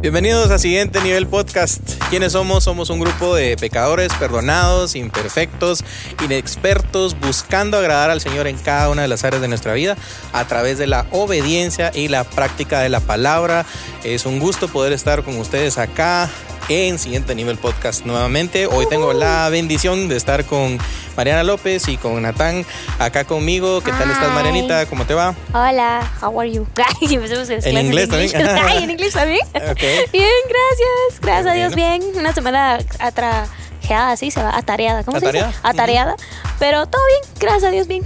Bienvenidos a Siguiente Nivel Podcast. ¿Quiénes somos? Somos un grupo de pecadores perdonados, imperfectos, inexpertos, buscando agradar al Señor en cada una de las áreas de nuestra vida a través de la obediencia y la práctica de la palabra. Es un gusto poder estar con ustedes acá en Siguiente Nivel Podcast nuevamente. Hoy tengo la bendición de estar con Mariana López y con Natán acá conmigo. ¿Qué tal estás. Marianita? ¿Cómo te va? Hola, how are you? Ay, empecemos En inglés también. Ay, en inglés también. Ok. Bien, gracias. Gracias a Dios, bien. Una semana atrajeada, así se va, atareada. ¿Cómo Atareada. se dice? Atareada. Pero todo bien, gracias a Dios, bien.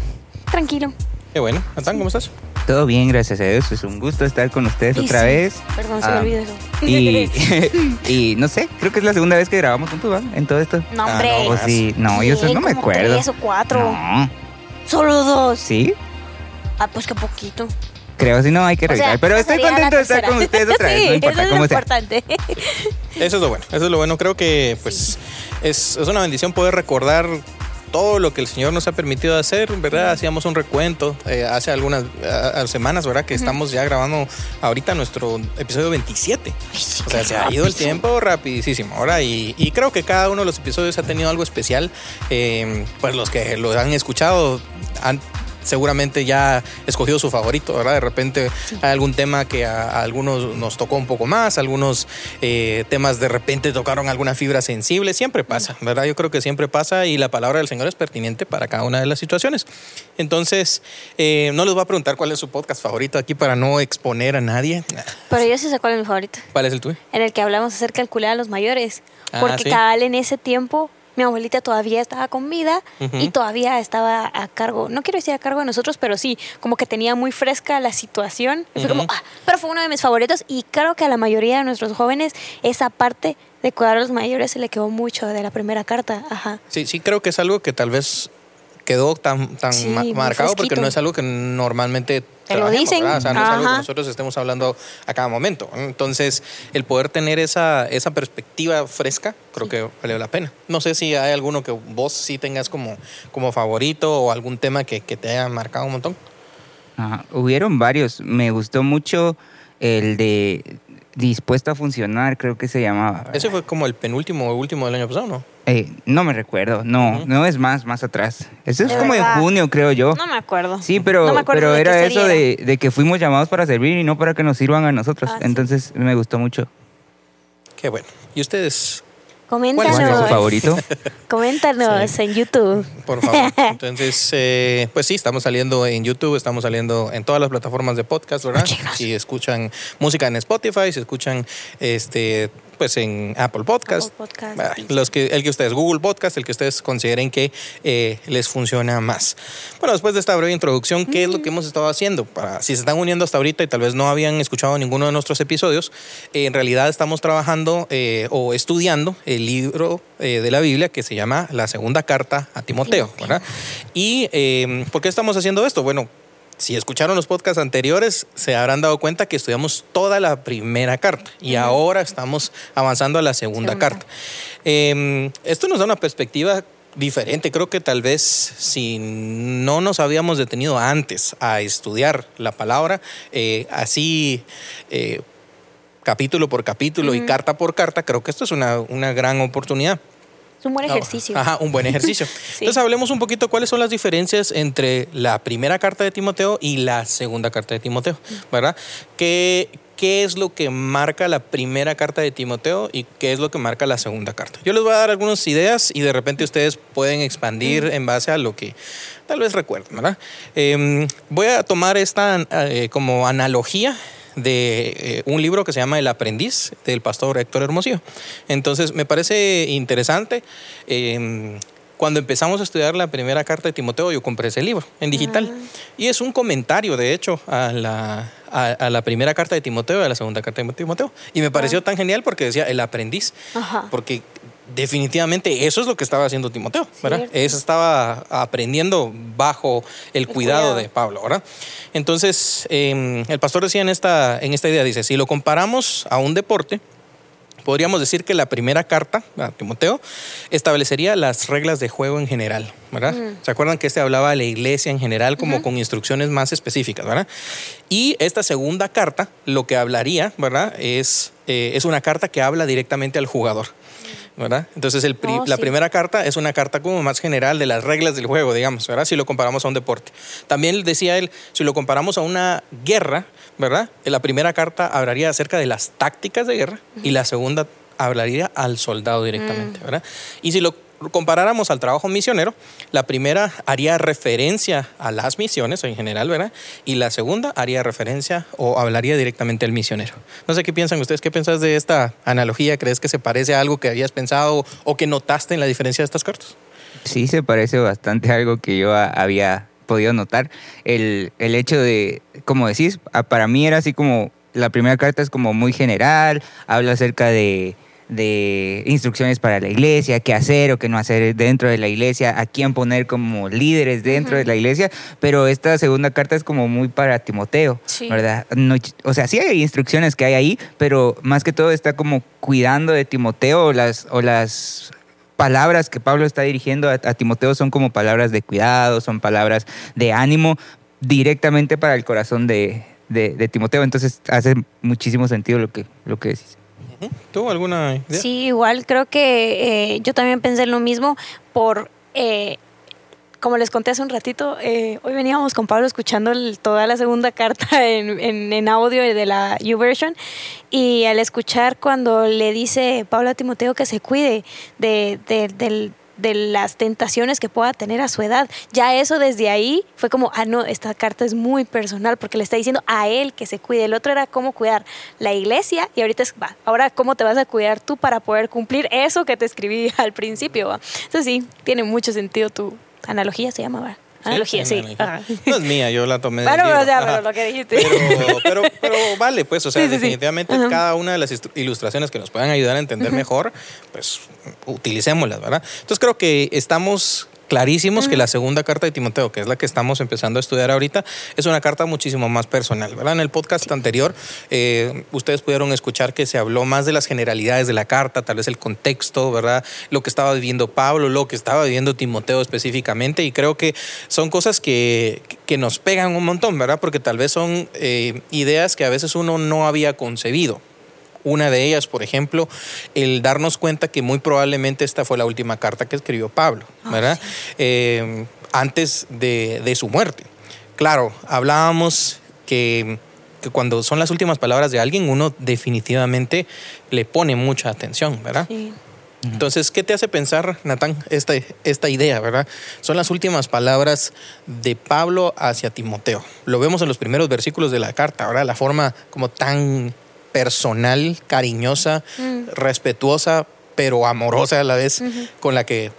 Tranquilo. Qué bueno. Natán, ¿cómo estás? Todo bien, gracias a Dios. Es un gusto estar con ustedes Y otra sí. vez. Perdón, se me Ah, olvidó eso. Y, y no sé, creo que es la segunda vez que grabamos juntos, ¿va? En todo esto. No, Ah, hombre. no, sí, no, yo eso no me acuerdo. Tres o cuatro. No, Solo dos. sí, Ah, pues que poquito. creo, si no hay que O sea, revisar. Pero estoy contento de estar con ustedes otra vez. sí, No importa eso es cómo lo sea. importante. Eso es lo bueno, eso es lo bueno. Creo que pues es, es una bendición poder recordar todo lo que el Señor nos ha permitido hacer, ¿verdad? Hacíamos un recuento eh, hace algunas semanas, ¿verdad? Que estamos ya grabando ahorita nuestro episodio 27. O sea, se ha ido el tiempo rapidísimo, ¿verdad? Y, y creo que cada uno de los episodios ha tenido algo especial. Eh, pues los que lo han escuchado han seguramente ya escogió su favorito, ¿verdad? De repente hay algún tema que a, a algunos nos tocó un poco más, algunos eh, temas de repente tocaron alguna fibra sensible, siempre pasa, ¿verdad? Yo creo que siempre pasa y la palabra del Señor es pertinente para cada una de las situaciones. Entonces, eh, no les voy a preguntar cuál es su podcast favorito aquí para no exponer a nadie. Pero yo sí sé cuál es mi favorito. ¿Cuál es el tuyo? en el que hablamos acerca del cuidado a los mayores. Ah, porque sí. cabal en ese tiempo mi abuelita todavía estaba con vida y todavía estaba a cargo, no quiero decir a cargo de nosotros, pero sí, como que tenía muy fresca la situación. Fue como, ah, pero fue uno de mis favoritos y creo que a la mayoría de nuestros jóvenes esa parte de cuidar a los mayores se le quedó mucho de la primera carta. Ajá. Sí, sí creo que es algo que tal vez quedó tan, tan Sí, ma- muy marcado porque no es algo que normalmente Te lo dicen. ¿verdad? O sea, no es algo que nosotros estemos hablando a cada momento. Entonces, el poder tener esa, esa perspectiva fresca, creo que vale la pena. No sé si hay alguno que vos sí tengas como, como favorito o algún tema que, que te haya marcado un montón. Ajá, Hubieron varios. Me gustó mucho el de Dispuesto a Funcionar, creo que se llamaba. Ese fue como el penúltimo o último del año pasado, ¿no? Eh, no me recuerdo, no, no es más, más atrás. Eso es De como verdad. en junio, creo yo. No me acuerdo. Sí, pero, No me acuerdo pero era eso de, de que fuimos llamados para servir y no para que nos sirvan a nosotros. Ah, sí. Entonces me gustó mucho. Qué bueno. ¿Y ustedes? Coméntanos. ¿Cuál es su favorito? Coméntanos en YouTube. Por favor. Entonces, eh, pues sí, estamos saliendo en YouTube, estamos saliendo en todas las plataformas de podcast, ¿verdad? Escúchenos. Si escuchan música en Spotify, si escuchan este pues en Apple Podcast, Apple Podcast, Ah, los que el que ustedes Google Podcast, el que ustedes consideren que eh, les funciona más. Bueno, después de esta breve introducción, ¿qué es lo que hemos estado haciendo? Para si se están uniendo hasta ahorita y tal vez no habían escuchado ninguno de nuestros episodios, eh, en realidad estamos trabajando eh, o estudiando el libro de la Biblia que se llama La Segunda Carta a Timoteo, ¿verdad? Y ¿por qué estamos haciendo esto? Bueno, si escucharon los podcasts anteriores, se habrán dado cuenta que estudiamos toda la primera carta y ahora estamos avanzando a la segunda, Segunda. carta. Eh, esto nos da una perspectiva diferente. Creo que tal vez si no nos habíamos detenido antes a estudiar la palabra, eh, así... eh, capítulo por capítulo y carta por carta, creo que esto es una, una gran oportunidad. Es un buen Ah, ejercicio. Ajá, un buen ejercicio. Entonces hablemos un poquito cuáles son las diferencias entre la primera carta de Timoteo y la segunda carta de Timoteo, ¿verdad? ¿Qué, qué es lo que marca la primera carta de Timoteo y qué es lo que marca la segunda carta? Yo les voy a dar algunas ideas y de repente ustedes pueden expandir en base a lo que tal vez recuerden, ¿verdad? Eh, voy a tomar esta eh, como analogía de eh, un libro que se llama El aprendiz del pastor Héctor Hermosillo. Entonces me parece interesante. eh, cuando empezamos a estudiar la primera carta de Timoteo, yo compré ese libro en digital. Y es un comentario, de hecho, a la, a, a la primera carta de Timoteo y a la segunda carta de Timoteo. Y me pareció tan genial porque decía el aprendiz. Porque definitivamente eso es lo que estaba haciendo Timoteo, ¿verdad? Cierto. Eso estaba aprendiendo bajo el, cuidado, cuidado. de Pablo, ¿verdad? Entonces, eh, el pastor decía en esta, en esta idea, dice, si lo comparamos a un deporte, podríamos decir que la primera carta a Timoteo establecería las reglas de juego en general, ¿verdad? ¿Se acuerdan que este hablaba de la iglesia en general como con instrucciones más específicas, ¿verdad? Y esta segunda carta lo que hablaría, ¿verdad? Es, eh, es una carta que habla directamente al jugador. ¿Verdad? Entonces el Oh, la sí. primera carta es una carta como más general de las reglas del juego, digamos, ¿verdad? Si lo comparamos a un deporte. También decía él, si lo comparamos a una guerra, ¿verdad? La primera carta hablaría acerca de las tácticas de guerra y la segunda hablaría al soldado directamente, ¿verdad? Y si lo comparáramos al trabajo misionero, la primera haría referencia a las misiones en general, ¿verdad? Y la segunda haría referencia o hablaría directamente al misionero. No sé qué piensan ustedes, qué piensas de esta analogía, ¿crees que se parece a algo que habías pensado o que notaste en la diferencia de estas cartas? Sí, se parece bastante a algo que yo había podido notar. El, el hecho de, como decís, para mí era así como, la primera carta es como muy general, habla acerca de, de instrucciones para la iglesia, qué hacer o qué no hacer dentro de la iglesia, a quién poner como líderes dentro de la iglesia, pero esta segunda carta es como muy para Timoteo, Sí. ¿verdad? No- o sea, sí hay instrucciones que hay ahí, pero más que todo está como cuidando de Timoteo o las, o las palabras que Pablo está dirigiendo a, a Timoteo son como palabras de cuidado, son palabras de ánimo directamente para el corazón de, de- de Timoteo. Entonces hace muchísimo sentido lo que, lo que decís. ¿Tú alguna idea? Sí, igual creo que eh, yo también pensé lo mismo por, eh, como les conté hace un ratito, eh, hoy veníamos con Pablo escuchando el- toda la segunda carta en, en- en audio de la YouVersion y al escuchar cuando le dice Pablo a Timoteo que se cuide de, de- del- de las tentaciones que pueda tener a su edad. Ya eso desde ahí fue como, ah, no, esta carta es muy personal porque le está diciendo a él que se cuide. El otro era cómo cuidar la iglesia y ahorita es, va, ahora cómo te vas a cuidar tú para poder cumplir eso que te escribí al principio. ¿va? Entonces sí, tiene mucho sentido tu analogía, se llama. Analogía, sí. analogía. Ajá. No es mía, yo la tomé del Bueno, libro. o sea, pero lo que dijiste. Pero, pero, pero vale, pues, o sea, Sí, sí, sí. definitivamente cada una de las ilustraciones que nos puedan ayudar a entender mejor, pues utilicémoslas, ¿verdad? Entonces creo que estamos clarísimos que la segunda carta de Timoteo, que es la que estamos empezando a estudiar ahorita, es una carta muchísimo más personal, ¿verdad? En el podcast anterior, eh, ustedes pudieron escuchar que se habló más de las generalidades de la carta, tal vez el contexto, ¿verdad? Lo que estaba viviendo Pablo, lo que estaba viviendo Timoteo específicamente, y creo que son cosas que, que nos pegan un montón, ¿verdad? Porque tal vez son eh, ideas que a veces uno no había concebido. Una de ellas, por ejemplo, el darnos cuenta que muy probablemente esta fue la última carta que escribió Pablo, ¿verdad? Eh, antes de, de su muerte. Claro, hablábamos que, que cuando son las últimas palabras de alguien, uno definitivamente le pone mucha atención, ¿verdad? Sí. Entonces, ¿qué te hace pensar, Natán, esta, esta idea, verdad? Son las últimas palabras de Pablo hacia Timoteo. Lo vemos en los primeros versículos de la carta, ¿verdad? La forma como tan personal, cariñosa, respetuosa, pero amorosa a la vez, con la que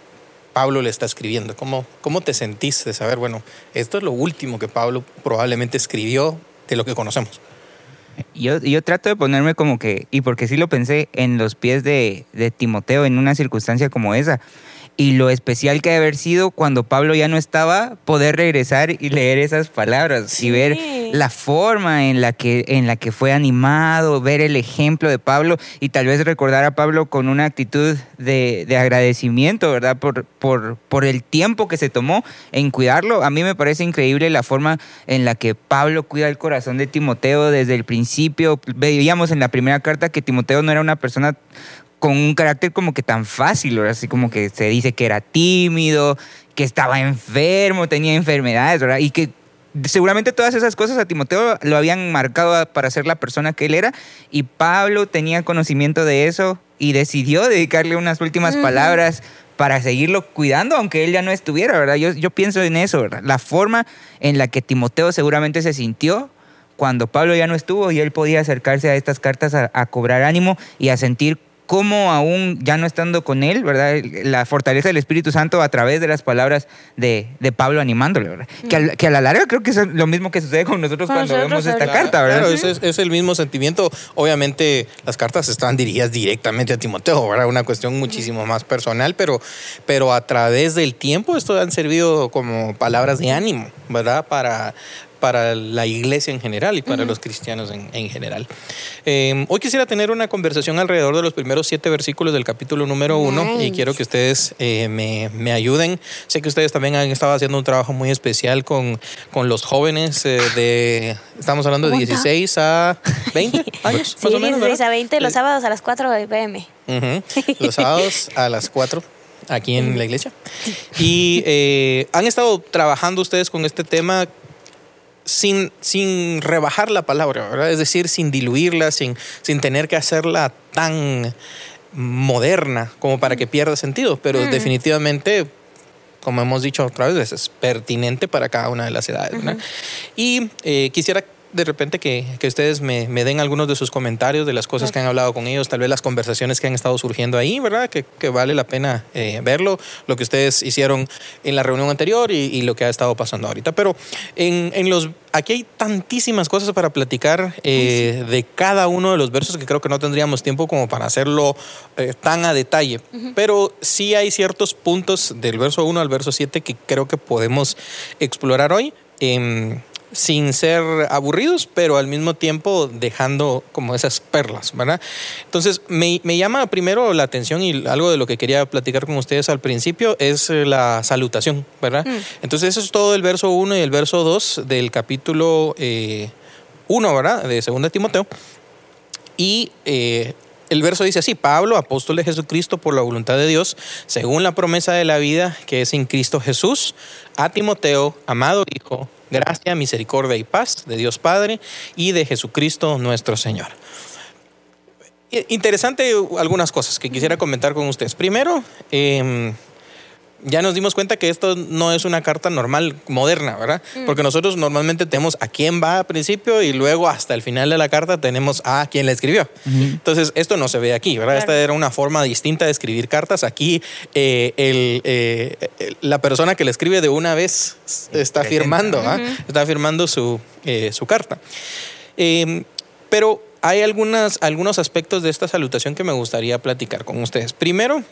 Pablo le está escribiendo. ¿Cómo, ¿Cómo te sentís de saber, bueno, esto es lo último que Pablo probablemente escribió de lo que conocemos? Yo, yo trato de ponerme como que, y porque sí lo pensé, en los pies de, de Timoteo en una circunstancia como esa. Y lo especial que ha de haber sido cuando Pablo ya no estaba, poder regresar y leer esas palabras y ver la forma en la, que, en la que fue animado, ver el ejemplo de Pablo y tal vez recordar a Pablo con una actitud de, de agradecimiento, ¿verdad? Por, por, por el tiempo que se tomó en cuidarlo. A mí me parece increíble la forma en la que Pablo cuida el corazón de Timoteo desde el principio. Veíamos en la primera carta que Timoteo no era una persona con un carácter como que tan fácil, ¿verdad? así como que se dice que era tímido, que estaba enfermo, tenía enfermedades, ¿verdad? Y que seguramente todas esas cosas a Timoteo lo habían marcado para ser la persona que él era y Pablo tenía conocimiento de eso y decidió dedicarle unas últimas Ujú. palabras para seguirlo cuidando aunque él ya no estuviera, ¿verdad? Yo, yo pienso en eso, ¿verdad? La forma en la que Timoteo seguramente se sintió cuando Pablo ya no estuvo y él podía acercarse a estas cartas a, a cobrar ánimo y a sentir cómo aún ya no estando con él, ¿verdad? La fortaleza del Espíritu Santo a través de las palabras de, de Pablo animándole, ¿verdad? Que, a, que a la larga creo que es lo mismo que sucede con nosotros Con cuando nosotros vemos esta carta, ¿verdad? Claro, es, es- es el mismo sentimiento. Obviamente las cartas estaban dirigidas directamente a Timoteo, ¿verdad? Una cuestión muchísimo más personal, pero, pero a través del tiempo esto han servido como palabras de ánimo, ¿verdad? Para, para la iglesia en general y para los cristianos en, en general. Eh, hoy quisiera tener una conversación alrededor de los primeros siete versículos del capítulo número uno y Nice. quiero que ustedes eh, me, me ayuden. Sé que ustedes también han estado haciendo un trabajo muy especial con, con los jóvenes eh, de, estamos hablando de ¿Cómo está? 16 a 20 años, Sí, más o menos. 16 a ¿verdad? 20 los sábados a las 4 de pm. Ujú. Los sábados a las 4 aquí en la iglesia. Y eh, han estado trabajando ustedes con este tema sin, sin rebajar la palabra, ¿verdad? Es decir, sin diluirla, sin, sin tener que hacerla tan moderna como para que pierda sentido, pero Mm. definitivamente como hemos dicho otra vez, es pertinente para cada una de las edades. ¿verdad? Y eh, quisiera de repente que, que ustedes me, me den algunos de sus comentarios de las cosas que han hablado con ellos, tal vez las conversaciones que han estado surgiendo ahí, ¿verdad? Que, que vale la pena eh, verlo, lo que ustedes hicieron en la reunión anterior y, y lo que ha estado pasando ahorita. Pero en, en los aquí hay tantísimas cosas para platicar eh, de cada uno de los versos que creo que no tendríamos tiempo como para hacerlo eh, tan a detalle. Pero sí hay ciertos puntos del verso 1 al verso 7 que creo que podemos explorar hoy. em, sin ser aburridos, pero al mismo tiempo dejando como esas perlas, ¿verdad? Entonces, me, me llama primero la atención y algo de lo que quería platicar con ustedes al principio es eh, la salutación, ¿verdad? Entonces, eso es todo el verso 1 y el verso 2 del capítulo 1, ¿verdad? De 2 Timoteo. Y eh, el verso dice así, Pablo, apóstol de Jesucristo por la voluntad de Dios, según la promesa de la vida que es en Cristo Jesús, a Timoteo, amado Hijo, gracia, misericordia y paz de Dios Padre y de Jesucristo nuestro Señor. Interesante algunas cosas que quisiera comentar con ustedes. Primero, em, ya nos dimos cuenta que esto no es una carta normal, moderna, ¿verdad? Porque nosotros normalmente tenemos a quién va al principio y luego hasta el final de la carta tenemos a quién la escribió. Entonces, esto no se ve aquí, ¿verdad? Esta era una forma distinta de escribir cartas. Aquí, eh, el, eh, el- la persona que la escribe de una vez está firmando, ¿ah? está firmando su, eh, su carta. Eh, pero hay algunas, algunos aspectos de esta salutación que me gustaría platicar con ustedes. Primero,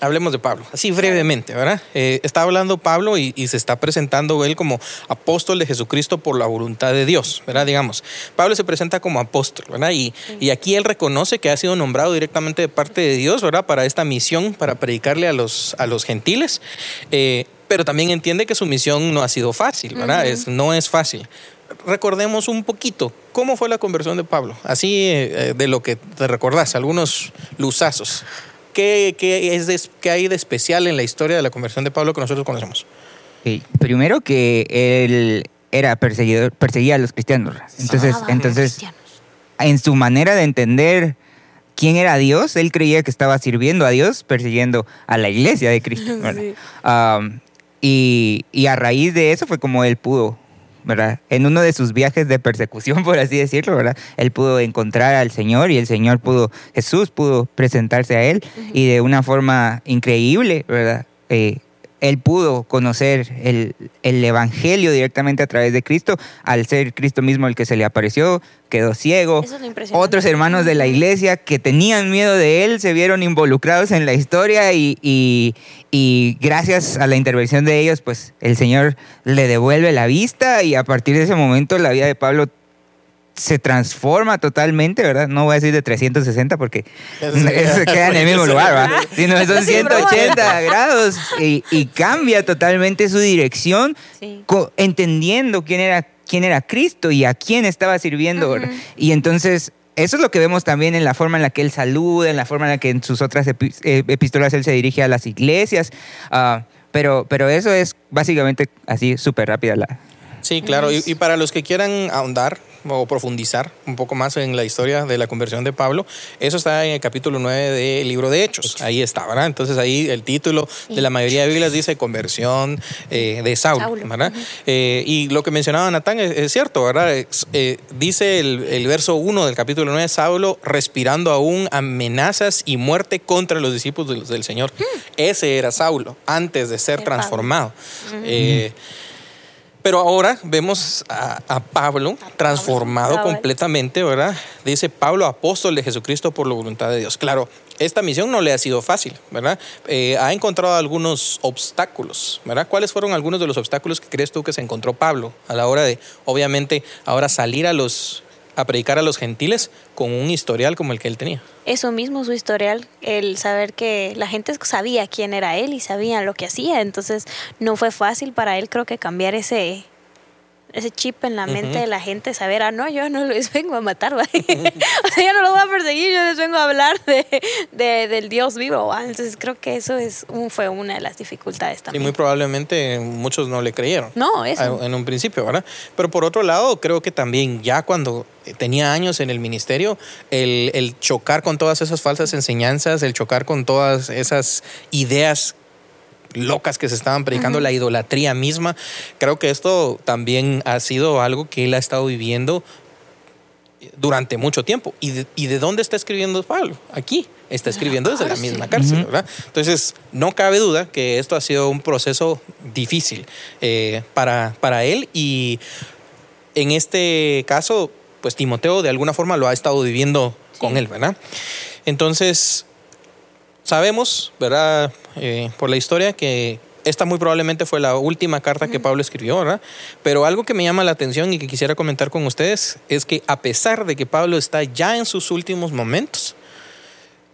hablemos de Pablo, así brevemente, ¿verdad? Eh, está hablando Pablo y, y se está presentando él como apóstol de Jesucristo por la voluntad de Dios, ¿verdad? Digamos, Pablo se presenta como apóstol, ¿verdad? Y, y aquí él reconoce que ha sido nombrado directamente de parte de Dios, ¿verdad? Para esta misión, para predicarle a los, a los gentiles. Eh, pero también entiende que su misión no ha sido fácil, ¿verdad? es, no es fácil. Recordemos un poquito cómo fue la conversión de Pablo, así eh, de lo que te recordás, algunos luzazos. ¿Qué, qué es de- qué hay de especial en la historia de la conversión de Pablo que nosotros conocemos? Sí, Primero que él era perseguidor, perseguía a los cristianos. Entonces, Ah, entonces cristianos. en su manera de entender quién era Dios, él creía que estaba sirviendo a Dios persiguiendo a la iglesia de Cristo. y a raíz de eso fue como él pudo, ¿verdad? En uno de sus viajes de persecución, por así decirlo, ¿verdad? Él pudo encontrar al Señor y el Señor pudo, Jesús pudo presentarse a él y de una forma increíble, ¿verdad? Eh, él pudo conocer el, el Evangelio directamente a través de Cristo, al ser Cristo mismo el que se le apareció, quedó ciego. Eso es lo impresionante. Otros hermanos de la iglesia que tenían miedo de él se vieron involucrados en la historia y, y- y gracias a la intervención de ellos, pues el Señor le devuelve la vista y a partir de ese momento la vida de Pablo se transforma totalmente, ¿verdad? No voy a decir de 360 porque Eso queda en el mismo lugar, ¿verdad? Sino son Sí, broma. 180 grados y, y cambia totalmente su dirección Sí. entendiendo quién era, quién era Cristo y a quién estaba sirviendo. ¿verdad? Y entonces, eso es lo que vemos también en la forma en la que él saluda, en la forma en la que en sus otras epi- eh, epístolas él se dirige a las iglesias. Ah, pero, pero eso es básicamente así súper rápida la... Sí, claro. Y, y para los que quieran ahondar o profundizar un poco más en la historia de la conversión de Pablo, eso está en el capítulo 9 del libro de Hechos. Ahí está, ¿verdad? Entonces ahí el título de la mayoría de Biblias dice conversión eh, de Saulo. ¿verdad? Eh, y lo que mencionaba Natán es, es cierto, ¿verdad? Es, eh, dice el, el verso 1 del capítulo 9, Saulo respirando aún amenazas y muerte contra los discípulos del, del Señor. Ese era Saulo antes de ser El transformado. Eh, Pero ahora vemos a, a Pablo transformado completamente, ¿verdad? Dice Pablo, apóstol de Jesucristo por la voluntad de Dios. Claro, esta misión no le ha sido fácil, ¿verdad? Eh, ha encontrado algunos obstáculos, ¿verdad? ¿Cuáles fueron algunos de los obstáculos que crees tú que se encontró Pablo a la hora de, obviamente, ahora salir a los a predicar a los gentiles con un historial como el que él tenía? Eso mismo, su historial, el saber que la gente sabía quién era él y sabía lo que hacía, entonces no fue fácil para él creo que cambiar ese ese chip en la mente de la gente, saber, ah, no, yo no les vengo a matar, ¿va? o sea, yo no los voy a perseguir, yo les vengo a hablar de, de- del Dios vivo, ¿va? entonces creo que eso es un, fue una de las dificultades Y también. muy probablemente muchos no le creyeron. No, eso. en un principio, ¿verdad? Pero por otro lado, creo que también ya cuando tenía años en el ministerio, el, el chocar con todas esas falsas enseñanzas, el chocar con todas esas ideas locas que se estaban predicando, la idolatría misma, creo que esto también ha sido algo que él ha estado viviendo durante mucho tiempo. ¿Y de, y de dónde está escribiendo Pablo? Aquí. Está escribiendo desde la cárcel. misma cárcel, ¿verdad? Entonces, no cabe duda que esto ha sido un proceso difícil eh, para, para él y en este caso, pues Timoteo de alguna forma lo ha estado viviendo con Sí. él, ¿verdad? Entonces, sabemos, ¿verdad? Eh, por la historia que esta muy probablemente fue la última carta que Pablo escribió, ¿verdad? Pero algo que me llama la atención y que quisiera comentar con ustedes es que a pesar de que Pablo está ya en sus últimos momentos,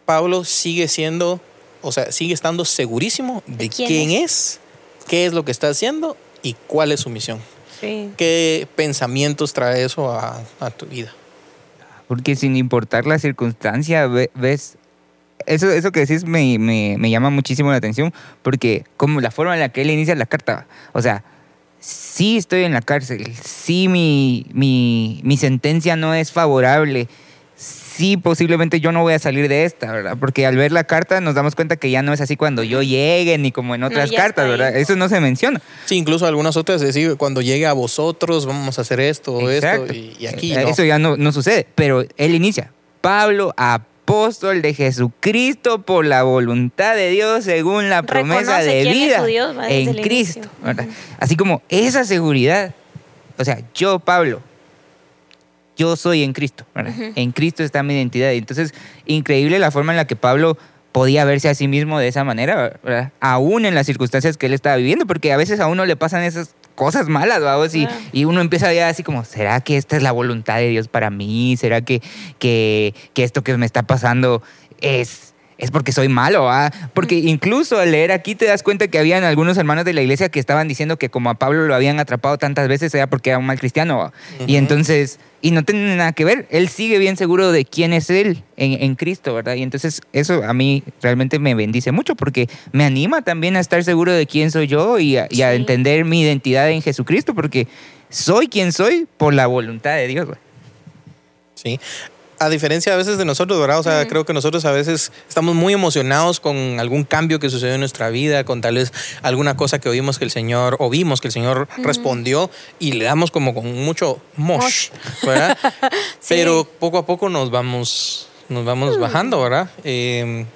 Pablo sigue siendo, o sea, sigue estando segurísimo de, ¿De quién quién es, qué es lo que está haciendo y cuál es su misión. Sí. ¿Qué pensamientos trae eso a, a tu vida? Porque sin importar la circunstancia, ve- ves, eso, eso que decís me, me, me llama muchísimo la atención, porque como la forma en la que él inicia la carta, o sea, sí estoy en la cárcel, sí mi, mi, mi sentencia no es favorable, sí posiblemente yo no voy a salir de esta, ¿verdad? Porque al ver la carta nos damos cuenta que ya no es así cuando yo llegue, ni como en otras ya cartas. ¿verdad? Eso no se menciona. Sí, incluso algunas otras decir, cuando llegue a vosotros vamos a hacer esto o esto y, y aquí Eh, no. Eso ya no, no sucede, pero él inicia. Pablo, apóstol de Jesucristo por la voluntad de Dios según la promesa Reconoce de vida Dios, en Cristo. Así como esa seguridad, o sea, yo, Pablo, yo soy en Cristo. En Cristo está mi identidad. Y Entonces, increíble la forma en la que Pablo podía verse a sí mismo de esa manera, ¿verdad? Aún en las circunstancias que él estaba viviendo, porque a veces a uno le pasan esas cosas malas, vamos, y, y uno empieza ya así como, ¿será que esta es la voluntad de Dios para mí? ¿Será que, que, que esto que me está pasando es, es porque soy malo? ah? Porque incluso al leer aquí te das cuenta que habían algunos hermanos de la iglesia que estaban diciendo que como a Pablo lo habían atrapado tantas veces era porque era un mal cristiano. Y entonces, y no tiene nada que ver, él sigue bien seguro de quién es él en, en Cristo, ¿verdad? Y entonces eso a mí realmente me bendice mucho porque me anima también a estar seguro de quién soy yo y a, y a Sí. entender mi identidad en Jesucristo porque soy quien soy por la voluntad de Dios. güey. Sí. A diferencia a veces de nosotros, ¿verdad? O sea, creo que nosotros a veces estamos muy emocionados con algún cambio que sucedió en nuestra vida, con tal vez alguna cosa que oímos que el Señor, o vimos que el Señor respondió y le damos como con mucho mosh, Mosh. ¿verdad? Sí. Pero poco a poco nos vamos, nos vamos bajando, ¿verdad? Eh,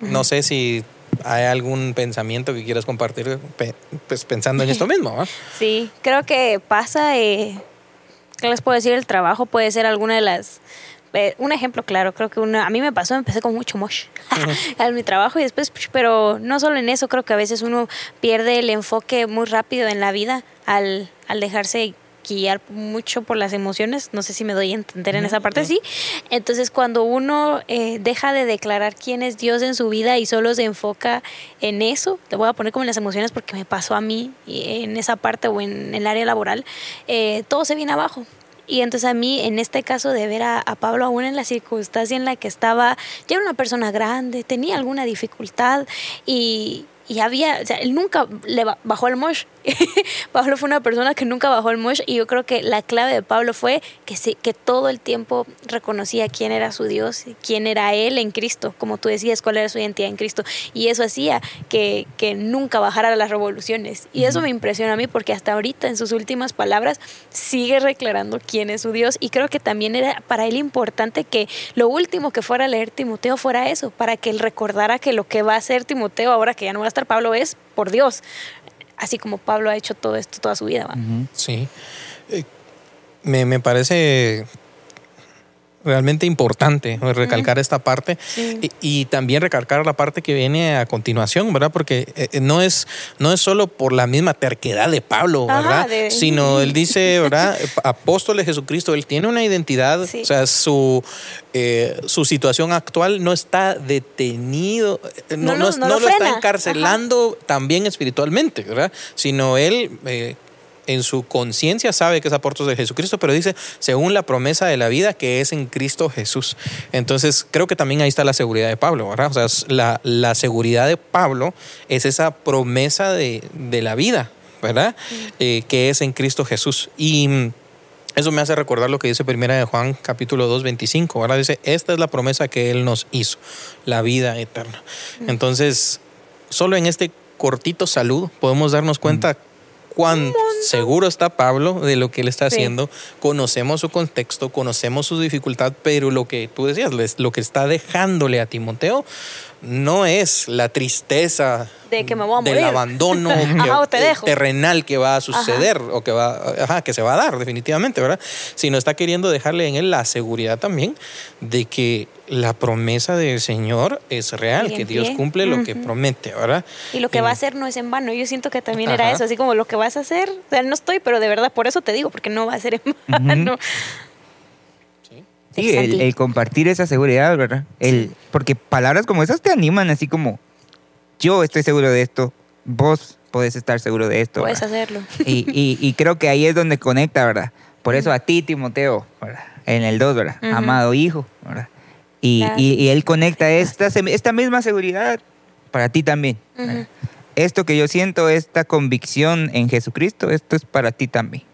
no sé si hay algún pensamiento que quieras compartir pues pensando en esto mismo, ¿verdad? Sí, creo que pasa, eh, ¿qué les puedo decir? El trabajo puede ser alguna de las... eh, un ejemplo claro, creo que una, a mí me pasó, empecé con mucho mosh en mi trabajo y después, psh, pero no solo en eso, creo que a veces uno pierde el enfoque muy rápido en la vida al, al dejarse guiar mucho por las emociones, no sé si me doy a entender en esa parte, sí. Entonces cuando uno eh, deja de declarar quién es Dios en su vida y solo se enfoca en eso, te voy a poner como en las emociones porque me pasó a mí y en esa parte o en el área laboral, eh, todo se viene abajo. Y entonces a mí, en este caso, de ver a, Pablo aún en la circunstancia en la que estaba, ya era una persona grande, tenía alguna dificultad y, y había, o sea, él nunca le ba- bajó el mosh. Pablo fue una persona que nunca bajó el mosh y yo creo que la clave de Pablo fue que, sí, que todo el tiempo reconocía quién era su Dios, quién era Él en Cristo, como tú decías, cuál era su identidad en Cristo. Y eso hacía que, que nunca bajara las revoluciones. Y eso me impresiona a mí porque hasta ahorita, en sus últimas palabras, sigue declarando quién es su Dios. Y creo que también era para él importante que lo último que fuera a leer Timoteo fuera eso, para que él recordara que lo que va a hacer Timoteo ahora que ya no va a Pablo es por Dios así como Pablo ha hecho todo esto toda su vida. Sí. Eh, me, me parece realmente importante recalcar esta parte Sí. y, y también recalcar la parte que viene a continuación, ¿verdad? Porque eh, no es no es solo por la misma terquedad de Pablo, Ajá, ¿verdad? de- Sino él dice, ¿verdad? Apóstol de Jesucristo, él tiene una identidad, Sí. o sea, su eh, su situación actual no está detenido, eh, no, No no, lo- es- no no lo lo está encarcelando también espiritualmente, ¿verdad? Sino él eh, en su conciencia sabe que es apóstol de Jesucristo, pero dice, según la promesa de la vida que es en Cristo Jesús. Entonces, creo que también ahí está la seguridad de Pablo, ¿verdad? O sea, la, la seguridad de Pablo es esa promesa de, de la vida, ¿verdad? Eh, que es en Cristo Jesús. Y mm, eso me hace recordar lo que dice Primera de Juan, capítulo 2, 25, ¿verdad? Dice, esta es la promesa que Él nos hizo, la vida eterna. Entonces, solo en este cortito saludo podemos darnos cuenta cuán seguro está Pablo de lo que él está Sí. haciendo. Conocemos su contexto, conocemos su dificultad, pero lo que tú decías, lo que está dejándole a Timoteo no es la tristeza De que me voy a del morir. abandono Ajá, que- te eh, dejo. terrenal que va a suceder o que va ajá, que se va a dar definitivamente, ¿verdad? Sino está queriendo dejarle en él la seguridad también de que la promesa del Señor es real, que Dios pie. cumple lo que promete, ¿verdad? Y lo que Y- va a hacer no es en vano. Yo siento que también era eso, así como lo que vas a hacer. O sea, no estoy, pero de verdad, por eso te digo, porque no va a ser en vano. Sí, el, el compartir esa seguridad, ¿verdad? El, porque palabras como esas te animan, así como yo estoy seguro de esto, vos podés estar seguro de esto. Puedes ¿verdad? hacerlo. Y, y- y creo que ahí es donde conecta, ¿verdad? Por eso a ti, Timoteo, ¿verdad? en el 2, ¿verdad? Amado hijo, ¿verdad? Y, él conecta esta, misma seguridad para ti también. Esto que yo siento, esta convicción en Jesucristo, esto es para ti también.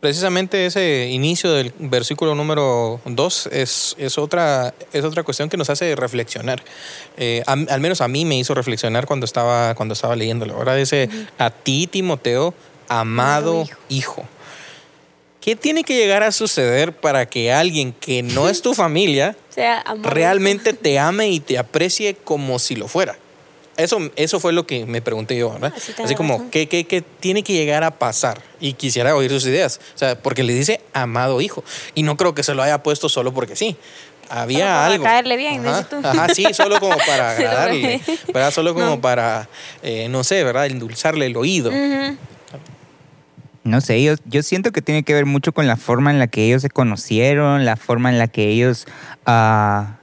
Precisamente ese inicio del versículo número 2 es, es, otra, es otra cuestión que nos hace reflexionar. Eh, a- al menos a mí me hizo reflexionar cuando estaba, cuando estaba leyéndolo. Ahora dice, a ti, Timoteo, amado hijo. hijo. ¿Qué tiene que llegar a suceder para que alguien que no es tu familia sea, realmente te ame y te aprecie como si lo fuera? Eso, eso fue lo que me pregunté yo, ¿verdad? Ah, Así como. ¿qué, qué, qué tiene que llegar a pasar? Y quisiera oír sus ideas. O sea, porque le dice amado hijo. Y no creo que se lo haya puesto solo porque sí. Había Solo para algo. caerle bien, Ajá. Ajá, sí, solo como para agradarle. ¿Verdad? Solo como No. para, eh, no sé, ¿verdad? Endulzarle el oído. No sé, yo, yo siento que tiene que ver mucho con la forma en la que ellos se conocieron, la forma en la que ellos, ah,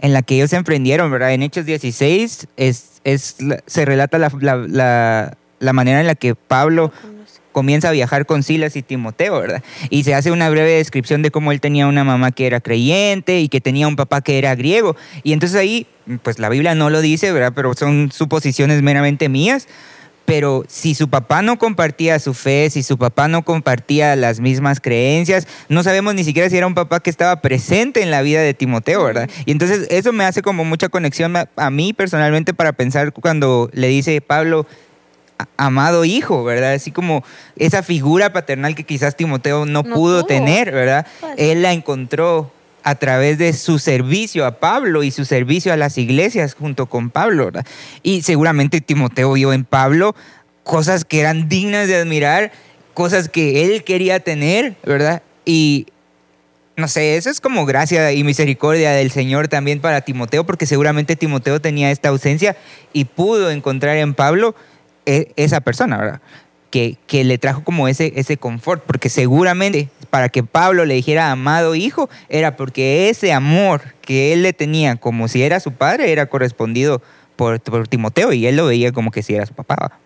en la que ellos se emprendieron, ¿verdad? En Hechos 16 es, es, se relata la, la- la- la manera en la que Pablo comienza a viajar con Silas y Timoteo, ¿verdad? Y se hace una breve descripción de cómo él tenía una mamá que era creyente y que tenía un papá que era griego. Y entonces ahí, pues la Biblia no lo dice, ¿verdad? Pero son suposiciones meramente mías. Pero si su papá no compartía su fe, si su papá no compartía las mismas creencias, no sabemos ni siquiera si era un papá que estaba presente en la vida de Timoteo, ¿verdad? Y entonces eso me hace como mucha conexión a, a mí personalmente para pensar cuando le dice Pablo, amado hijo, ¿verdad? Así como esa figura paternal que quizás Timoteo no, No pudo tuvo. tener, ¿verdad? Pues. Él la encontró a través de su servicio a Pablo y su servicio a las iglesias junto con Pablo, ¿verdad? Y seguramente Timoteo vio en Pablo cosas que eran dignas de admirar, cosas que él quería tener, ¿verdad? Y no sé, eso es como gracia y misericordia del Señor también para Timoteo, porque seguramente Timoteo tenía esta ausencia y pudo encontrar en Pablo e- esa persona, ¿verdad? Que, que le trajo como ese, ese confort, porque seguramente para que Pablo le dijera amado hijo, era porque ese amor que él le tenía como si era su padre era correspondido por, por Timoteo y él lo veía como que si era su papá.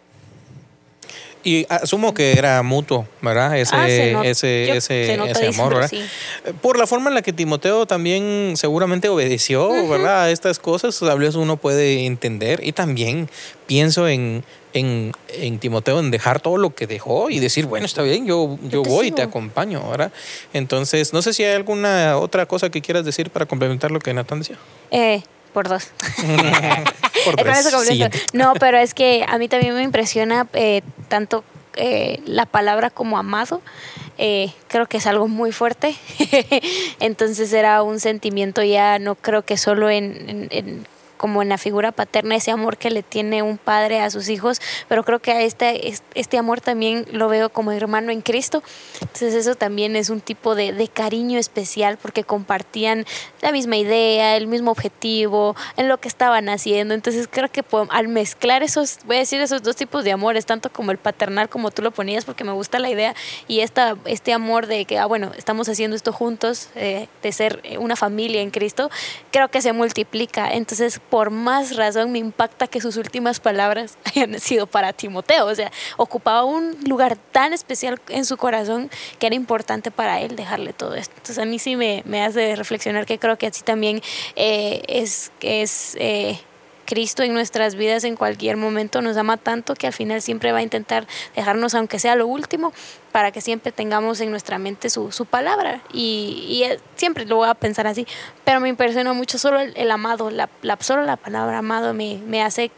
Y asumo que era mutuo, ¿verdad? Ese, Ah, se nota- ese, yo- ese, se ese amor, ¿verdad? Eh, Por la forma en la que Timoteo también seguramente obedeció, ¿verdad? A estas cosas, a veces uno puede entender. Y también pienso en, en, en Timoteo, en dejar todo lo que dejó y decir, bueno, está bien, yo, yo Yo te voy y te sigo. acompaño, ¿verdad? Entonces, no sé si hay alguna otra cosa que quieras decir para complementar lo que Natán decía. Eh, por dos. Por tres. No, pero es que a mí también me impresiona eh, tanto eh, la palabra como amado. Eh, creo que es algo muy fuerte. Entonces era un sentimiento ya, no creo que solo en, en- en como en la figura paterna, ese amor que le tiene un padre a sus hijos, pero creo que este, este amor también lo veo como hermano en Cristo. Entonces eso también es un tipo de, de cariño especial porque compartían la misma idea, el mismo objetivo, en lo que estaban haciendo. Entonces creo que al mezclar esos, voy a decir esos dos tipos de amores, tanto como el paternal como tú lo ponías, porque me gusta la idea, y esta, este amor de que, ah, bueno, estamos haciendo esto juntos, eh, de ser una familia en Cristo, creo que se multiplica. Entonces, por más razón me impacta que sus últimas palabras hayan sido para Timoteo. O sea, ocupaba un lugar tan especial en su corazón que era importante para él dejarle todo esto. Entonces, a mí sí me, me hace reflexionar que creo que así también eh, es... es eh, Cristo en nuestras vidas en cualquier momento nos ama tanto que al final siempre va a intentar dejarnos, aunque sea lo último, para que siempre tengamos en nuestra mente su, su palabra. Y, y, eh, siempre lo voy a pensar así. Pero me impresiona mucho solo el, amado, la, la, solo la palabra amado me, me hace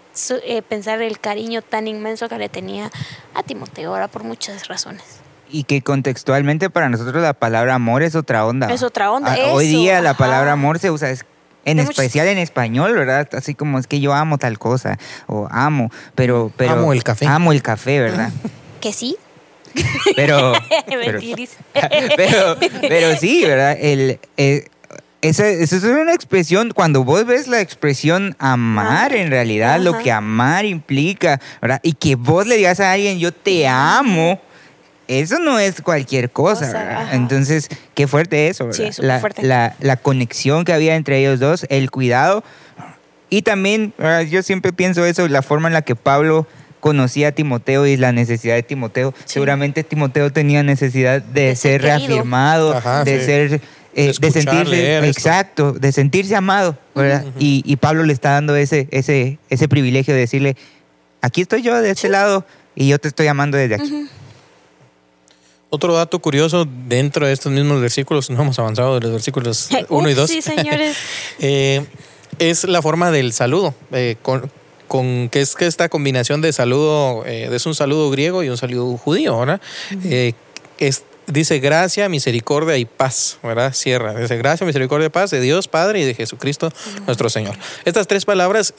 eh, pensar el cariño tan inmenso que le tenía a Timoteo, ahora por muchas razones y que contextualmente para nosotros la palabra amor es otra onda. Es otra onda. Ah, hoy día la palabra amor se usa, es en especial en español, ¿verdad? Así como es que yo amo tal cosa o amo, pero... pero amo el café. Amo el café, ¿verdad? Que sí. Pero... pero, pero, sí, ¿verdad? El, eh, esa, es una expresión, cuando vos ves la expresión amar, en realidad lo que amar implica, ¿verdad? Y que vos le digas a alguien, yo te amo, eso no es cualquier cosa. Entonces, qué fuerte eso. Sí, la, fuerte. La, conexión que había entre ellos dos, el cuidado. Y también, yo siempre pienso eso, la forma en la que Pablo conocía a Timoteo y la necesidad de Timoteo. Seguramente Timoteo tenía necesidad de, ser, reafirmado, de ser... Eh, de, sentirse exacto, de sentirse amado, ¿verdad? y, Pablo le está dando ese, ese, ese privilegio de decirle, aquí estoy yo de este lado y yo te estoy amando desde aquí. Otro dato curioso dentro de estos mismos versículos, no hemos avanzado de los versículos 1 y 2. Sí, señores. Eh, es la forma del saludo, eh, con, que es que esta combinación de saludo, eh, es un saludo griego y un saludo judío, ¿verdad? es, dice gracia, misericordia y paz, ¿verdad? Cierra. Dice gracia, misericordia y paz de Dios Padre y de Jesucristo nuestro Señor. Estas tres palabras,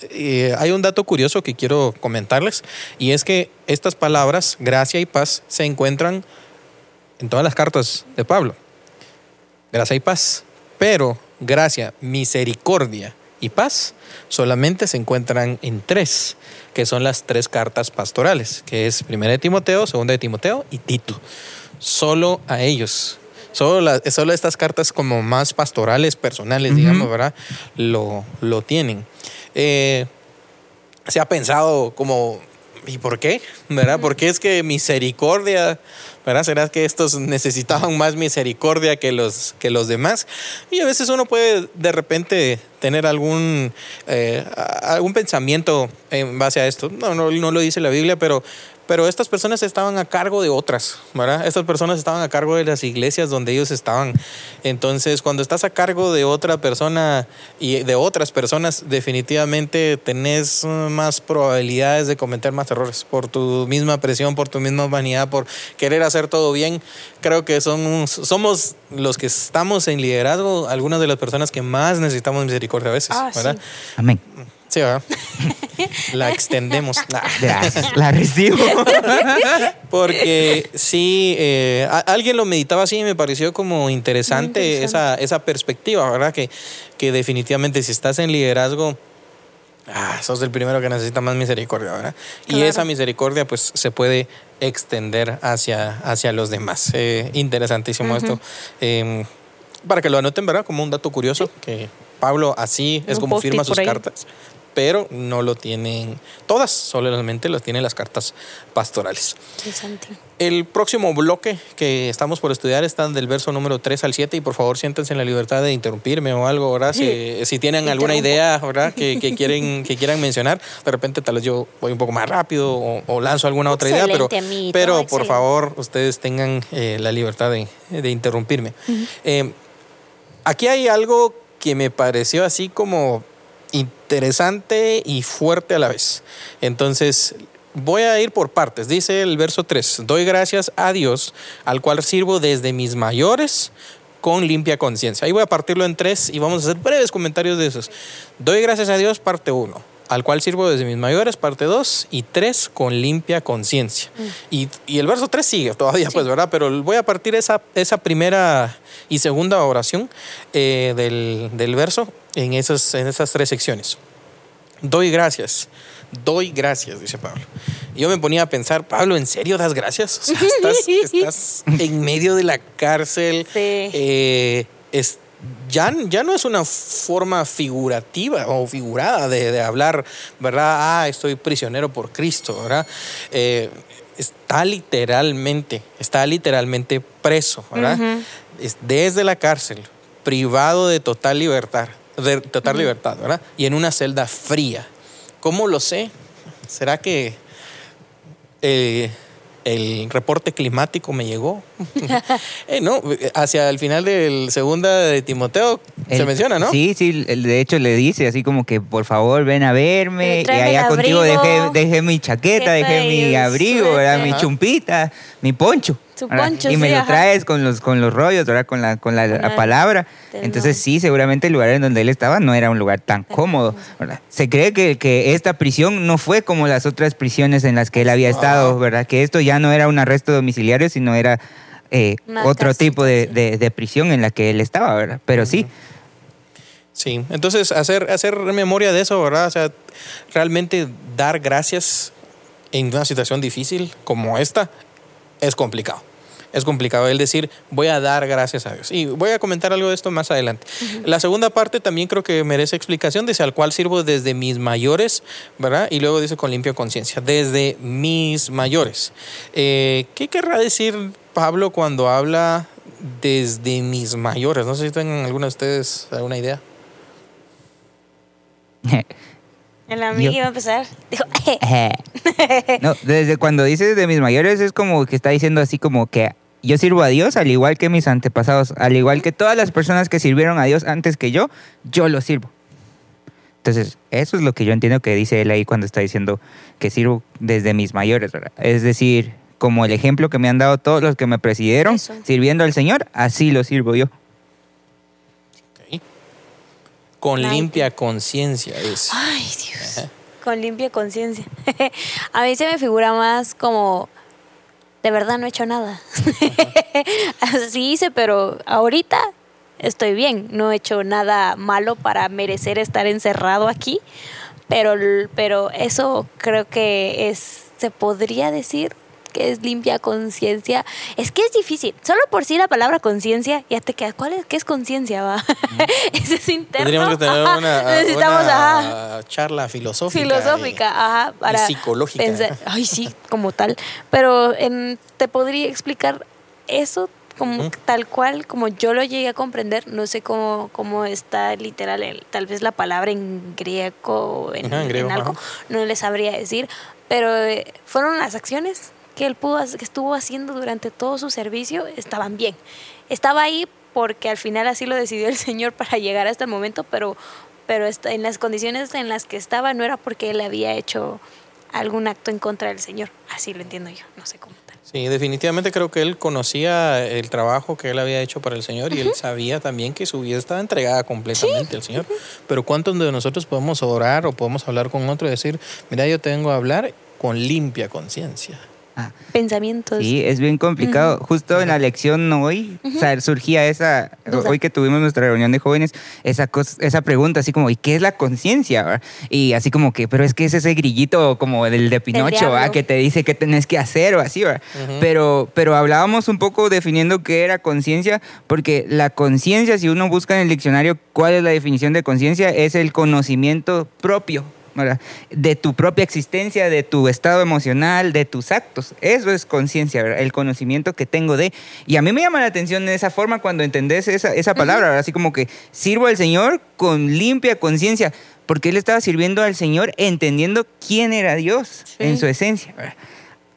hay un dato curioso que quiero comentarles y es que estas palabras, gracia y paz, se encuentran en todas las cartas de Pablo. Gracia y paz. Pero gracia, misericordia y paz solamente se encuentran en tres, que son las tres cartas pastorales, que es primera de Timoteo, segunda de Timoteo y Tito. Solo a ellos. Solo, solo estas cartas como más pastorales, personales, digamos, ¿verdad? Lo, lo tienen. Eh, se ha pensado como, ¿y por qué? ¿Verdad? Porque es que misericordia ¿verdad? ¿Será que estos necesitaban más misericordia que los, que los demás? Y a veces uno puede de repente tener algún, eh, algún pensamiento en base a esto. No, no, no lo dice la Biblia, pero pero estas personas estaban a cargo de otras, ¿verdad? Estas personas estaban a cargo de las iglesias donde ellos estaban. Entonces, cuando estás a cargo de otra persona y de otras personas, definitivamente tenés más probabilidades de cometer más errores por tu misma presión, por tu misma vanidad, por querer hacer todo bien. Creo que son, somos los que estamos en liderazgo, algunas de las personas que más necesitamos misericordia a veces, ah, ¿verdad? Amén. Sí, ¿verdad? La extendemos. Gracias, la recibo. Porque sí, eh, alguien lo meditaba así y me pareció como interesante, Esa, esa perspectiva, ¿verdad? Que, que definitivamente si estás en liderazgo, ah, sos el primero que necesita más misericordia, ¿verdad? Y esa misericordia pues se puede extender hacia, hacia los demás. Eh, interesantísimo esto. Em, para que lo anoten, ¿verdad? Como un dato curioso, que Pablo así es como firma sus cartas pero no lo tienen todas, solamente lo tienen las cartas pastorales. El próximo bloque que estamos por estudiar está del verso número 3 al 7 y por favor siéntense en la libertad de interrumpirme o algo, ¿verdad? Si, si tienen alguna idea, ¿verdad? Que, que, quieren, que quieran mencionar, de repente tal vez yo voy un poco más rápido o, lanzo alguna otra idea, pero, pero por favor ustedes tengan eh, la libertad de, de interrumpirme. Eh, aquí hay algo que me pareció así como interesante y fuerte a la vez. Entonces, voy a ir por partes. Dice el verso 3, doy gracias a Dios, al cual sirvo desde mis mayores con limpia conciencia. Ahí voy a partirlo en tres y vamos a hacer breves comentarios de esos. Doy gracias a Dios, parte uno al cual sirvo desde mis mayores, parte 2, y 3 con limpia conciencia. Y, y, el verso 3 sigue todavía, pues, ¿verdad? Pero voy a partir esa, esa primera y segunda oración eh, del, del, verso en esas, en esas tres secciones. Doy gracias, doy gracias, dice Pablo. Yo me ponía a pensar, Pablo, ¿en serio das gracias? O sea, estás, estás en medio de la cárcel, Sí. eh, es- ya, ya no es una forma figurativa o figurada de, de hablar, ¿verdad? Ah, estoy prisionero por Cristo, ¿verdad? Eh, está literalmente, está literalmente preso, ¿verdad? Es desde la cárcel, privado de total libertad, de total libertad, ¿verdad? Y en una celda fría. ¿Cómo lo sé? ¿Será que eh, el reporte climático me llegó? Eh, no, hacia el final del segunda de Timoteo se El- menciona, ¿no? Sí, sí, de hecho le dice así como que por favor ven a verme y allá contigo dejé, abrigo, dejé mi chaqueta, dejé mi abrigo, ¿verdad? mi chumpita, mi poncho. Su ¿verdad? poncho, y me sí, lo ajá. traes con los, con los rollos, ¿verdad? Con la, con la, palabra. Entonces sí, seguramente el lugar en donde él estaba no era un lugar tan cómodo. ¿verdad? Se cree que, que esta prisión no fue como las otras prisiones en las que él había estado, Ah. ¿verdad? Que esto ya no era un arresto domiciliario, sino era eh, otro tipo de, sí. de- de prisión en la que él estaba, ¿verdad? Pero sí. Sí, entonces hacer, hacer memoria de eso, ¿verdad? O sea, realmente dar gracias en una situación difícil como esta es complicado. Es complicado el decir, voy a dar gracias a Dios. Y voy a comentar algo de esto más adelante. La segunda parte también creo que merece explicación, dice, al cual sirvo desde mis mayores, ¿verdad? Y luego dice con limpia conciencia, desde mis mayores. Eh, ¿Qué querrá decir Pablo cuando habla desde mis mayores? No sé si tengan alguna de ustedes alguna idea. El amigo iba a empezar. Dijo, no, desde cuando dices de mis mayores es como que está diciendo así como que yo sirvo a Dios al igual que mis antepasados, al igual que todas las personas que sirvieron a Dios antes que yo, yo lo sirvo. Entonces, eso es lo que yo entiendo que dice él ahí cuando está diciendo que sirvo desde mis mayores, ¿verdad? Es decir, como el ejemplo que me han dado todos los que me presidieron Eso. sirviendo al Señor, así lo sirvo yo. Con limpia conciencia es. Ay, Dios. Con limpia conciencia. A mí se me figura más como, de verdad no he hecho nada. Así hice, pero ahorita estoy bien. No he hecho nada malo para merecer estar encerrado aquí. Pero, pero eso creo que es, se podría decir que es limpia conciencia. Es que es difícil. Solo por sí la palabra conciencia ya te queda. ¿Cuál es? ¿Qué es conciencia? Va? Ese es interno. Tendríamos que tener una, Necesitamos, una ajá charla filosófica. filosófica, ajá, para psicológica. pensar- ay, sí, como tal. Pero en- te podría explicar eso como tal cual, como yo lo llegué a comprender. No sé cómo, cómo está literal, el- tal vez la palabra en griego o en, en griego, en algo, no les sabría decir. Pero eh, fueron las acciones que él pudo, que estuvo haciendo durante todo su servicio, estaban bien. Estaba ahí porque al final así lo decidió el Señor para llegar hasta el momento, pero, pero en las condiciones en las que estaba no era porque él había hecho algún acto en contra del Señor. Así lo entiendo yo, no sé cómo tal. Sí, definitivamente creo que él conocía el trabajo que él había hecho para el Señor y él sabía también que su vida estaba entregada completamente al Señor. Pero ¿cuántos de nosotros podemos orar o podemos hablar con otro y decir, mira, yo te vengo a hablar con limpia conciencia? Ah, Pensamientos. Sí, es bien complicado. Justo en la lección hoy, o sea, surgía esa, Duda. hoy que tuvimos nuestra reunión de jóvenes, esa, cos- esa pregunta así como, ¿y qué es la conciencia? Y así como que, pero es que es ese grillito como del de Pinocho, que te dice qué tenés que hacer o así, ¿verdad? Pero, pero hablábamos un poco definiendo qué era conciencia, porque la conciencia, si uno busca en el diccionario cuál es la definición de conciencia, es el conocimiento propio. ¿Verdad? de tu propia existencia, de tu estado emocional, de tus actos. Eso es conciencia, el conocimiento que tengo de... Y a mí me llama la atención de esa forma cuando entendés esa, esa palabra, ¿verdad? así como que sirvo al Señor con limpia conciencia, porque él estaba sirviendo al Señor entendiendo quién era Dios Sí. en su esencia. ¿verdad?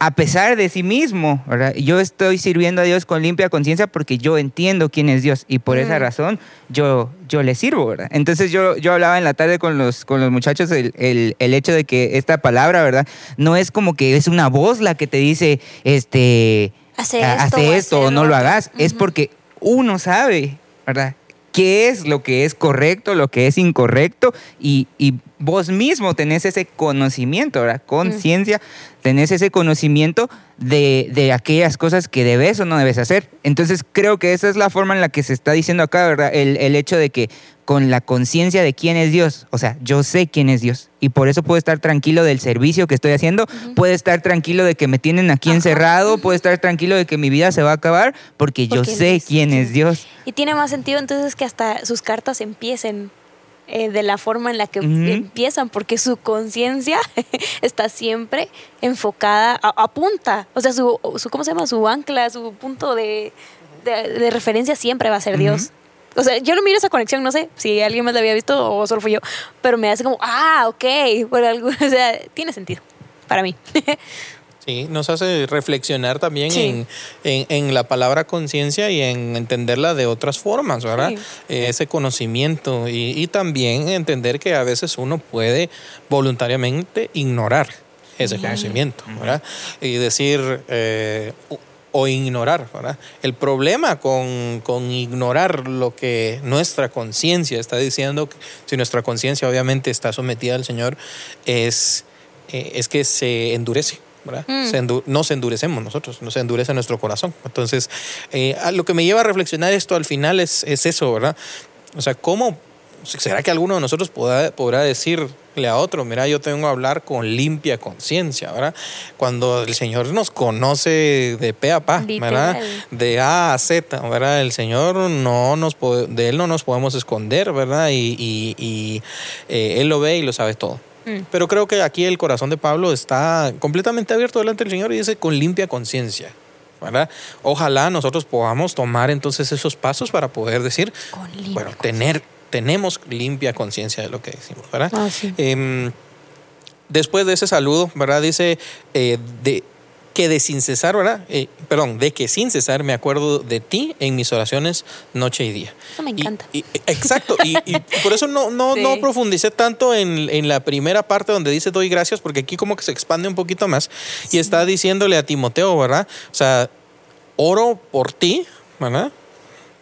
A pesar de sí mismo, ¿verdad? Yo estoy sirviendo a Dios con limpia conciencia porque yo entiendo quién es Dios y por esa Mm. razón yo, yo le sirvo, ¿verdad? Entonces yo, yo hablaba en la tarde con los, con los muchachos el, el- el hecho de que esta palabra, ¿verdad? No es como que es una voz la que te dice, este, Hace "Ah, esto, hace o esto hace o no lo lo otro". hagas, es porque uno sabe ¿verdad? ¿Qué es lo que es correcto, lo que es incorrecto? Y, y vos mismo tenés ese conocimiento, ¿verdad? Conciencia, tenés ese conocimiento de, de, aquellas cosas que debes o no debes hacer. Entonces creo que esa es la forma en la que se está diciendo acá, ¿verdad? El, el hecho de que con la conciencia de quién es Dios, o sea, yo sé quién es Dios y por eso puedo estar tranquilo del servicio que estoy haciendo, puedo estar tranquilo de que me tienen aquí Ajá. encerrado, puedo estar tranquilo de que mi vida se va a acabar porque, porque yo sé quién es Dios. Y tiene más sentido entonces que hasta sus cartas empiecen eh, de la forma en la que uh -huh. empiezan, porque su conciencia está siempre enfocada, a, apunta, o sea, su, su, ¿cómo se llama? Su ancla, su punto de, de, de referencia siempre va a ser uh -huh. Dios. O sea, yo no miro esa conexión, no sé si alguien más la había visto o solo fui yo, pero me hace como, ah, ok, por algo, o sea, tiene sentido para mí. Sí, nos hace reflexionar también sí. en, en, en, la palabra conciencia y en entenderla de otras formas, ¿verdad? Sí. Eh, ese conocimiento y, y, también entender que a veces uno puede voluntariamente ignorar ese sí. conocimiento, ¿verdad? Y decir... Eh, o ignorar, ¿verdad? El problema con, con ignorar lo que nuestra conciencia está diciendo, si nuestra conciencia obviamente está sometida al Señor, es, eh, es que se endurece. Mm. Se nos endurecemos nosotros, nos endurece nuestro corazón. Entonces, eh, lo que me lleva a reflexionar esto al final es, es eso, ¿verdad? O sea, ¿cómo será que alguno de nosotros podrá, podrá decirle a otro, mira, yo tengo que hablar con limpia conciencia, ¿verdad? Cuando el Señor nos conoce de pe a pa, ¿verdad? De A a Z, ¿verdad? El Señor no nos de Él no nos podemos esconder, ¿verdad? Y, y, y eh, Él lo ve y lo sabe todo. Mm. Pero creo que aquí el corazón de Pablo está completamente abierto delante del Señor y dice con limpia conciencia. ¿verdad? Ojalá nosotros podamos tomar entonces esos pasos para poder decir, bueno, tener, tenemos limpia conciencia de lo que decimos, ¿verdad? Ah, sí. eh, después de ese saludo, ¿verdad? Dice eh, de, que de sin cesar, ¿verdad? Eh, perdón, de que sin cesar me acuerdo de ti en mis oraciones noche y día. Eso me encanta. Y, y, exacto, y, y, por eso no, no, sí. no profundicé tanto en, en, la primera parte donde dice doy gracias, porque aquí como que se expande un poquito más sí. y está diciéndole a Timoteo, ¿verdad? O sea, oro por ti, ¿verdad?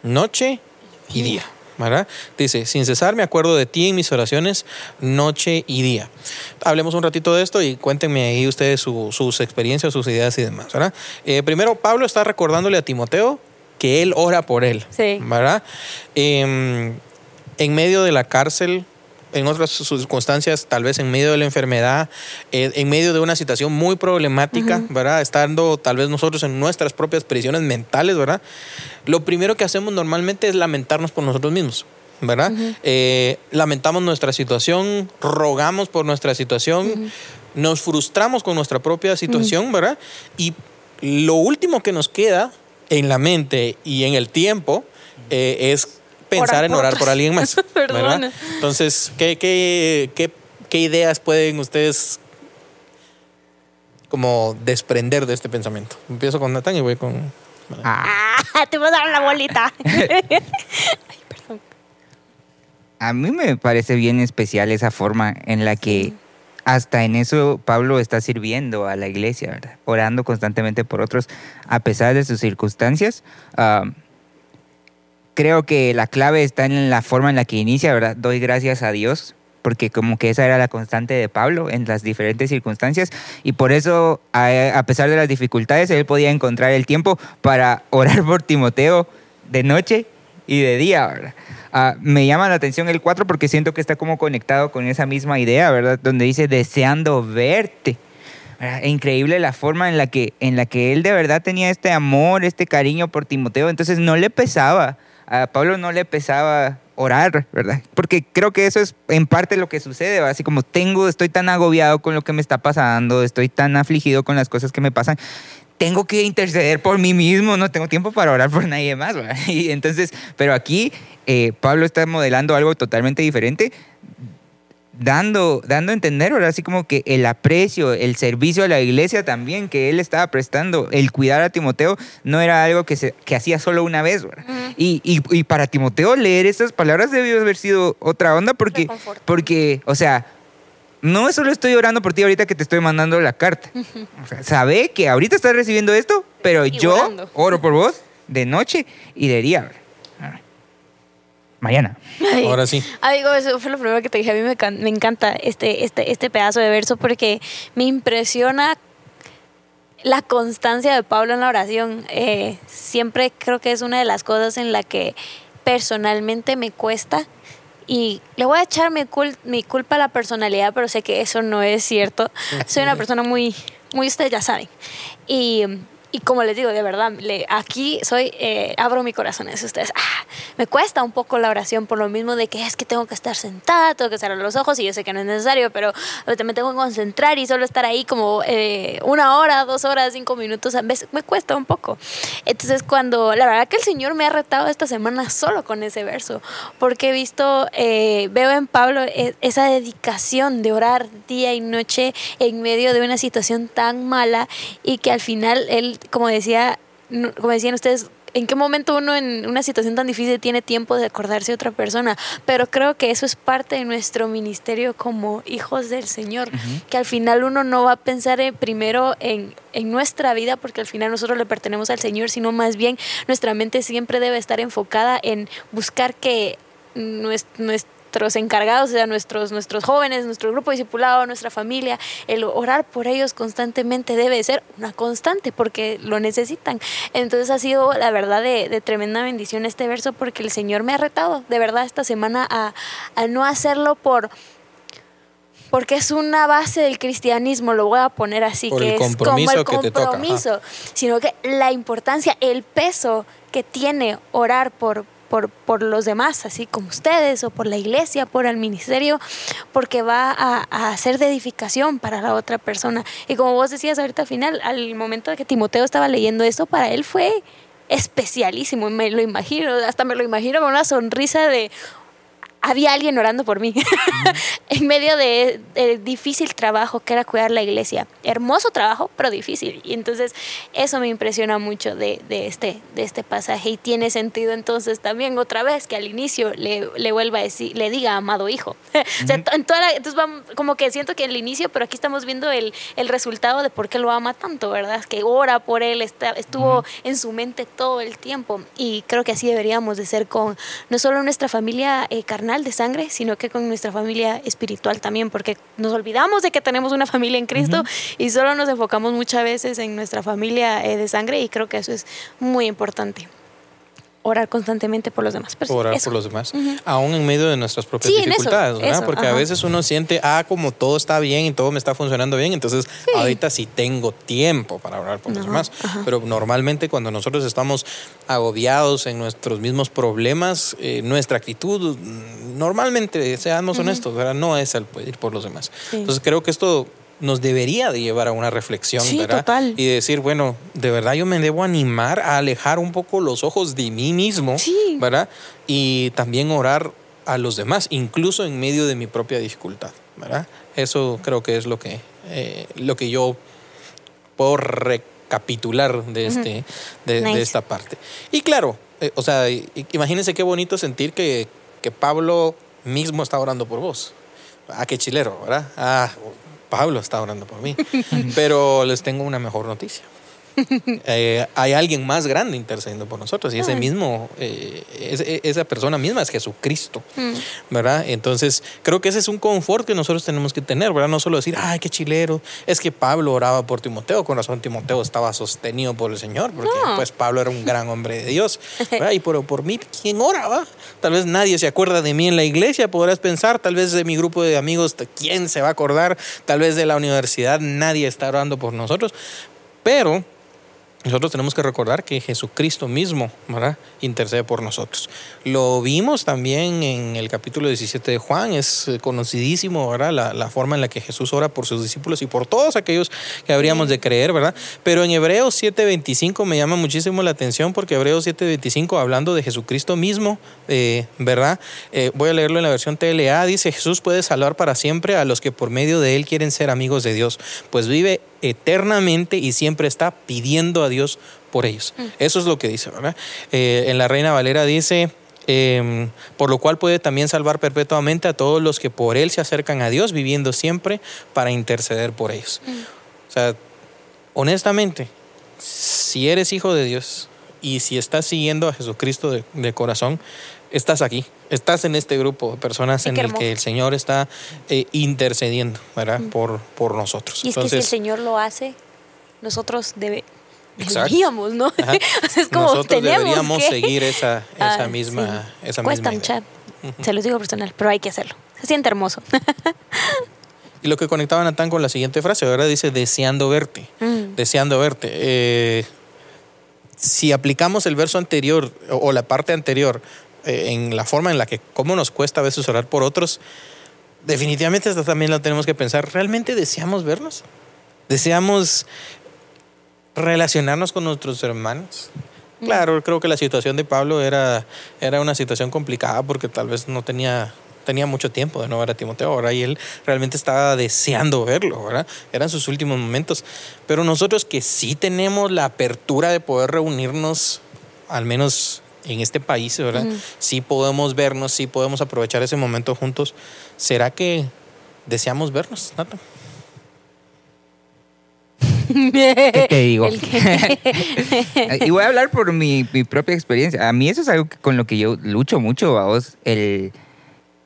Noche y día. ¿Verdad? Dice, sin cesar me acuerdo de ti en mis oraciones noche y día. Hablemos un ratito de esto y cuéntenme ahí ustedes su, sus experiencias, sus ideas y demás, ¿verdad? Eh, primero, Pablo está recordándole a Timoteo que él ora por él, sí. ¿verdad? Eh, en medio de la cárcel, en otras circunstancias, tal vez en medio de la enfermedad, eh, en medio de una situación muy problemática, uh -huh. ¿verdad? Estando tal vez nosotros en nuestras propias prisiones mentales, ¿verdad? Lo primero que hacemos normalmente es lamentarnos por nosotros mismos. ¿verdad? Uh -huh. eh, lamentamos nuestra situación, rogamos por nuestra situación, uh -huh. nos frustramos con nuestra propia situación, ¿verdad? Y lo último que nos queda en la mente y en el tiempo eh, es pensar en orar por alguien más. ¿verdad? Entonces, ¿qué, qué, qué, ¿qué ideas pueden ustedes como desprender de este pensamiento? Empiezo con Natán y voy con... Ah, te voy a dar la bolita. Ay, perdón. A mí me parece bien especial esa forma en la que hasta en eso Pablo está sirviendo a la iglesia, ¿verdad? Orando constantemente por otros a pesar de sus circunstancias. Uh, creo que la clave está en la forma en la que inicia, ¿verdad? Doy gracias a Dios, porque como que esa era la constante de Pablo en las diferentes circunstancias y por eso, a, pesar de las dificultades, él podía encontrar el tiempo para orar por Timoteo de noche y de día, ¿verdad? Uh, me llama la atención el 4 porque siento que está como conectado con esa misma idea, ¿verdad? Donde dice deseando verte. ¿verdad? Increíble la forma en la, que, en la que él de verdad tenía este amor, este cariño por Timoteo, entonces no le pesaba a Pablo no le pesaba orar, ¿verdad? Porque creo que eso es en parte lo que sucede, ¿verdad? así como tengo, estoy tan agobiado con lo que me está pasando, estoy tan afligido con las cosas que me pasan, tengo que interceder por mí mismo, no tengo tiempo para orar por nadie más, ¿verdad? Y entonces, pero aquí eh, Pablo está modelando algo totalmente diferente, dando, dando a entender, ahora así como que el aprecio, el servicio a la iglesia también que él estaba prestando, el cuidar a Timoteo, no era algo que, se, que hacía solo una vez. Uh -huh. y, y, y, para Timoteo leer estas palabras debió haber sido otra onda porque, porque o sea, no solo estoy orando por ti ahorita que te estoy mandando la carta. Uh -huh. o sea, sabe que ahorita estás recibiendo esto, pero y yo orando. oro por vos de noche y de día. Mariana. Ay. Ahora sí. Ah, digo, eso fue lo primero que te dije. A mí me, can- me encanta este, este, este pedazo de verso porque me impresiona la constancia de Pablo en la oración. Eh, siempre creo que es una de las cosas en la que personalmente me cuesta. Y le voy a echar mi, cul- mi culpa a la personalidad, pero sé que eso no es cierto. Soy una persona muy, muy ustedes ya saben. Y, y como les digo, de verdad, le- aquí soy, eh, abro mi corazón a. Ustedes, ah, me cuesta un poco la oración por lo mismo de que es que tengo que estar sentada, tengo que cerrar los ojos y yo sé que no es necesario, pero me tengo que concentrar y solo estar ahí como eh, una hora, dos horas, cinco minutos, a veces me cuesta un poco. Entonces cuando, la verdad que el Señor me ha retado esta semana solo con ese verso, porque he visto, eh, veo en Pablo e- esa dedicación de orar día y noche en medio de una situación tan mala y que al final él, como decía, como decían ustedes, ¿En qué momento uno en una situación tan difícil tiene tiempo de acordarse de otra persona? Pero creo que eso es parte de nuestro ministerio como hijos del Señor, que al final uno no va a pensar en- primero en, en nuestra vida, porque al final nosotros le pertenecemos al Señor, sino más bien nuestra mente siempre debe estar enfocada en buscar que nues- nuestros encargados, o sea, nuestros, nuestros jóvenes, nuestro grupo discipulado, nuestra familia, el orar por ellos constantemente debe ser una constante porque lo necesitan. Entonces ha sido la verdad de, de tremenda bendición este verso porque el Señor me ha retado de verdad esta semana a, a no hacerlo por porque es una base del cristianismo, lo voy a poner así, Por que es como el compromiso que te toca, ajá. compromiso, sino que la importancia, el peso que tiene orar por, por, por los demás, así como ustedes, o por la iglesia, por el ministerio, porque va a, a ser de edificación para la otra persona. Y como vos decías ahorita al final, al momento de que Timoteo estaba leyendo esto, para él fue especialísimo, me lo imagino, hasta me lo imagino con una sonrisa de había alguien orando por mí en medio de, de difícil trabajo que era cuidar la iglesia. Hermoso trabajo, pero difícil. Y entonces eso me impresiona mucho de, de este, de este pasaje. Y tiene sentido entonces también otra vez que al inicio le, le vuelva a decir, le diga amado hijo. o sea, en toda la- entonces vamos, como que siento que al inicio, pero aquí estamos viendo el, el resultado de por qué lo ama tanto, ¿verdad? Que ora por él, está, estuvo en su mente todo el tiempo. Y creo que así deberíamos de ser con no solo nuestra familia eh, carnal de sangre, sino que con nuestra familia espiritual también, porque nos olvidamos de que tenemos una familia en Cristo y solo nos enfocamos muchas veces en nuestra familia eh, de sangre y creo que eso es muy importante. Orar constantemente por los demás. Pero orar eso. por los demás, aún en medio de nuestras propias Sí, en eso, dificultades, ¿verdad? eso, Porque a veces uno siente, ah, como todo está bien y todo me está funcionando bien, entonces ahorita sí tengo tiempo para orar por los demás. ajá. Pero normalmente cuando nosotros estamos agobiados en nuestros mismos problemas, eh, nuestra actitud, mm, normalmente, seamos honestos, ¿verdad? no es el ir por los demás. Sí. Entonces creo que esto nos debería de llevar a una reflexión, Sí, ¿verdad? total. Y decir, bueno, de verdad yo me debo animar a alejar un poco los ojos de mí mismo, Sí. ¿verdad? Y también orar a los demás, incluso en medio de mi propia dificultad, ¿verdad? Eso creo que es lo que, eh, lo que yo puedo recapitular de, este, de, de Nice. esta parte. Y claro, eh, o sea, imagínense qué bonito sentir que, que Pablo mismo está orando por vos. Ah, qué chilero, ¿verdad? Ah, Pablo está orando por mí. Pero les tengo una mejor noticia. Eh, hay alguien más grande intercediendo por nosotros y ese mismo, eh, ese- esa persona misma es Jesucristo, Mm. ¿verdad? Entonces, creo que ese es un confort que nosotros tenemos que tener, ¿verdad? No solo decir, ay, qué chilero, es que Pablo oraba por Timoteo, con razón Timoteo estaba sostenido por el Señor, porque No. pues Pablo era un gran hombre de Dios, ¿verdad? Y por, por mí, ¿quién oraba? Tal vez nadie se acuerda de mí en la iglesia, podrás pensar, tal vez de mi grupo de amigos, ¿quién se va a acordar? Tal vez de la universidad, nadie está orando por nosotros, pero nosotros tenemos que recordar que Jesucristo mismo ¿verdad? intercede por nosotros. Lo vimos también en el capítulo 17 de Juan, es eh, conocidísimo ¿verdad? La, forma en la que Jesús ora por sus discípulos y por todos aquellos que habríamos de creer, ¿verdad? Pero en Hebreos 7:25 me llama muchísimo la atención porque Hebreos 7:25 hablando de Jesucristo mismo, eh, ¿verdad? Eh, voy a leerlo en la versión TLA, dice Jesús puede salvar para siempre a los que por medio de él quieren ser amigos de Dios, pues vive eternamente y siempre está pidiendo a Dios por ellos. Eso es lo que dice, ¿verdad? Eh, en la Reina Valera dice, eh, por lo cual puede también salvar perpetuamente a todos los que por él se acercan a Dios, viviendo siempre para interceder por ellos. O sea, honestamente, si eres hijo de Dios y si estás siguiendo a Jesucristo de, de corazón, estás aquí, estás en este grupo de personas Sí, en el que el Señor está eh, intercediendo, ¿verdad? Por, por nosotros. Y es que si el Señor lo hace, nosotros debe, deberíamos, ¿no? Es como nosotros deberíamos que... seguir esa, esa Ah, misma, sí. esa Cuesta misma. Se los digo personal, pero hay que hacerlo. Se siente hermoso. Y lo que conectaba Natán con la siguiente frase, ahora dice deseando verte, Mm. deseando verte. Eh, si aplicamos el verso anterior o, la parte anterior en la forma en la que cómo nos cuesta a veces orar por otros, definitivamente esto también lo tenemos que pensar. ¿Realmente deseamos vernos? ¿Deseamos relacionarnos con nuestros hermanos? Claro, creo que la situación de Pablo era, era una situación complicada porque tal vez no tenía, tenía mucho tiempo de no ver a Timoteo ahora y él realmente estaba deseando verlo, ¿verdad? Eran sus últimos momentos. Pero nosotros que sí tenemos la apertura de poder reunirnos, al menos en este país, ¿verdad? Ujú. Sí podemos vernos, sí podemos aprovechar ese momento juntos. ¿Será que deseamos vernos, Nata? ¿Qué te digo? Que- y voy a hablar por mi, mi propia experiencia. A mí eso es algo que- con lo que yo lucho mucho, vos, el,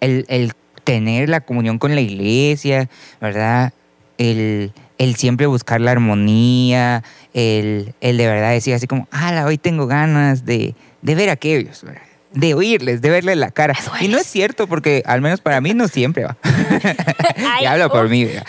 el, el tener la comunión con la iglesia, ¿verdad? El, el siempre buscar la armonía, el, el de verdad decir así como, ah, hoy tengo ganas de, de ver a aquellos, de oírles, de verles la cara. Y no es cierto porque al menos para mí no siempre va. Y hablo por mí. ¿verdad?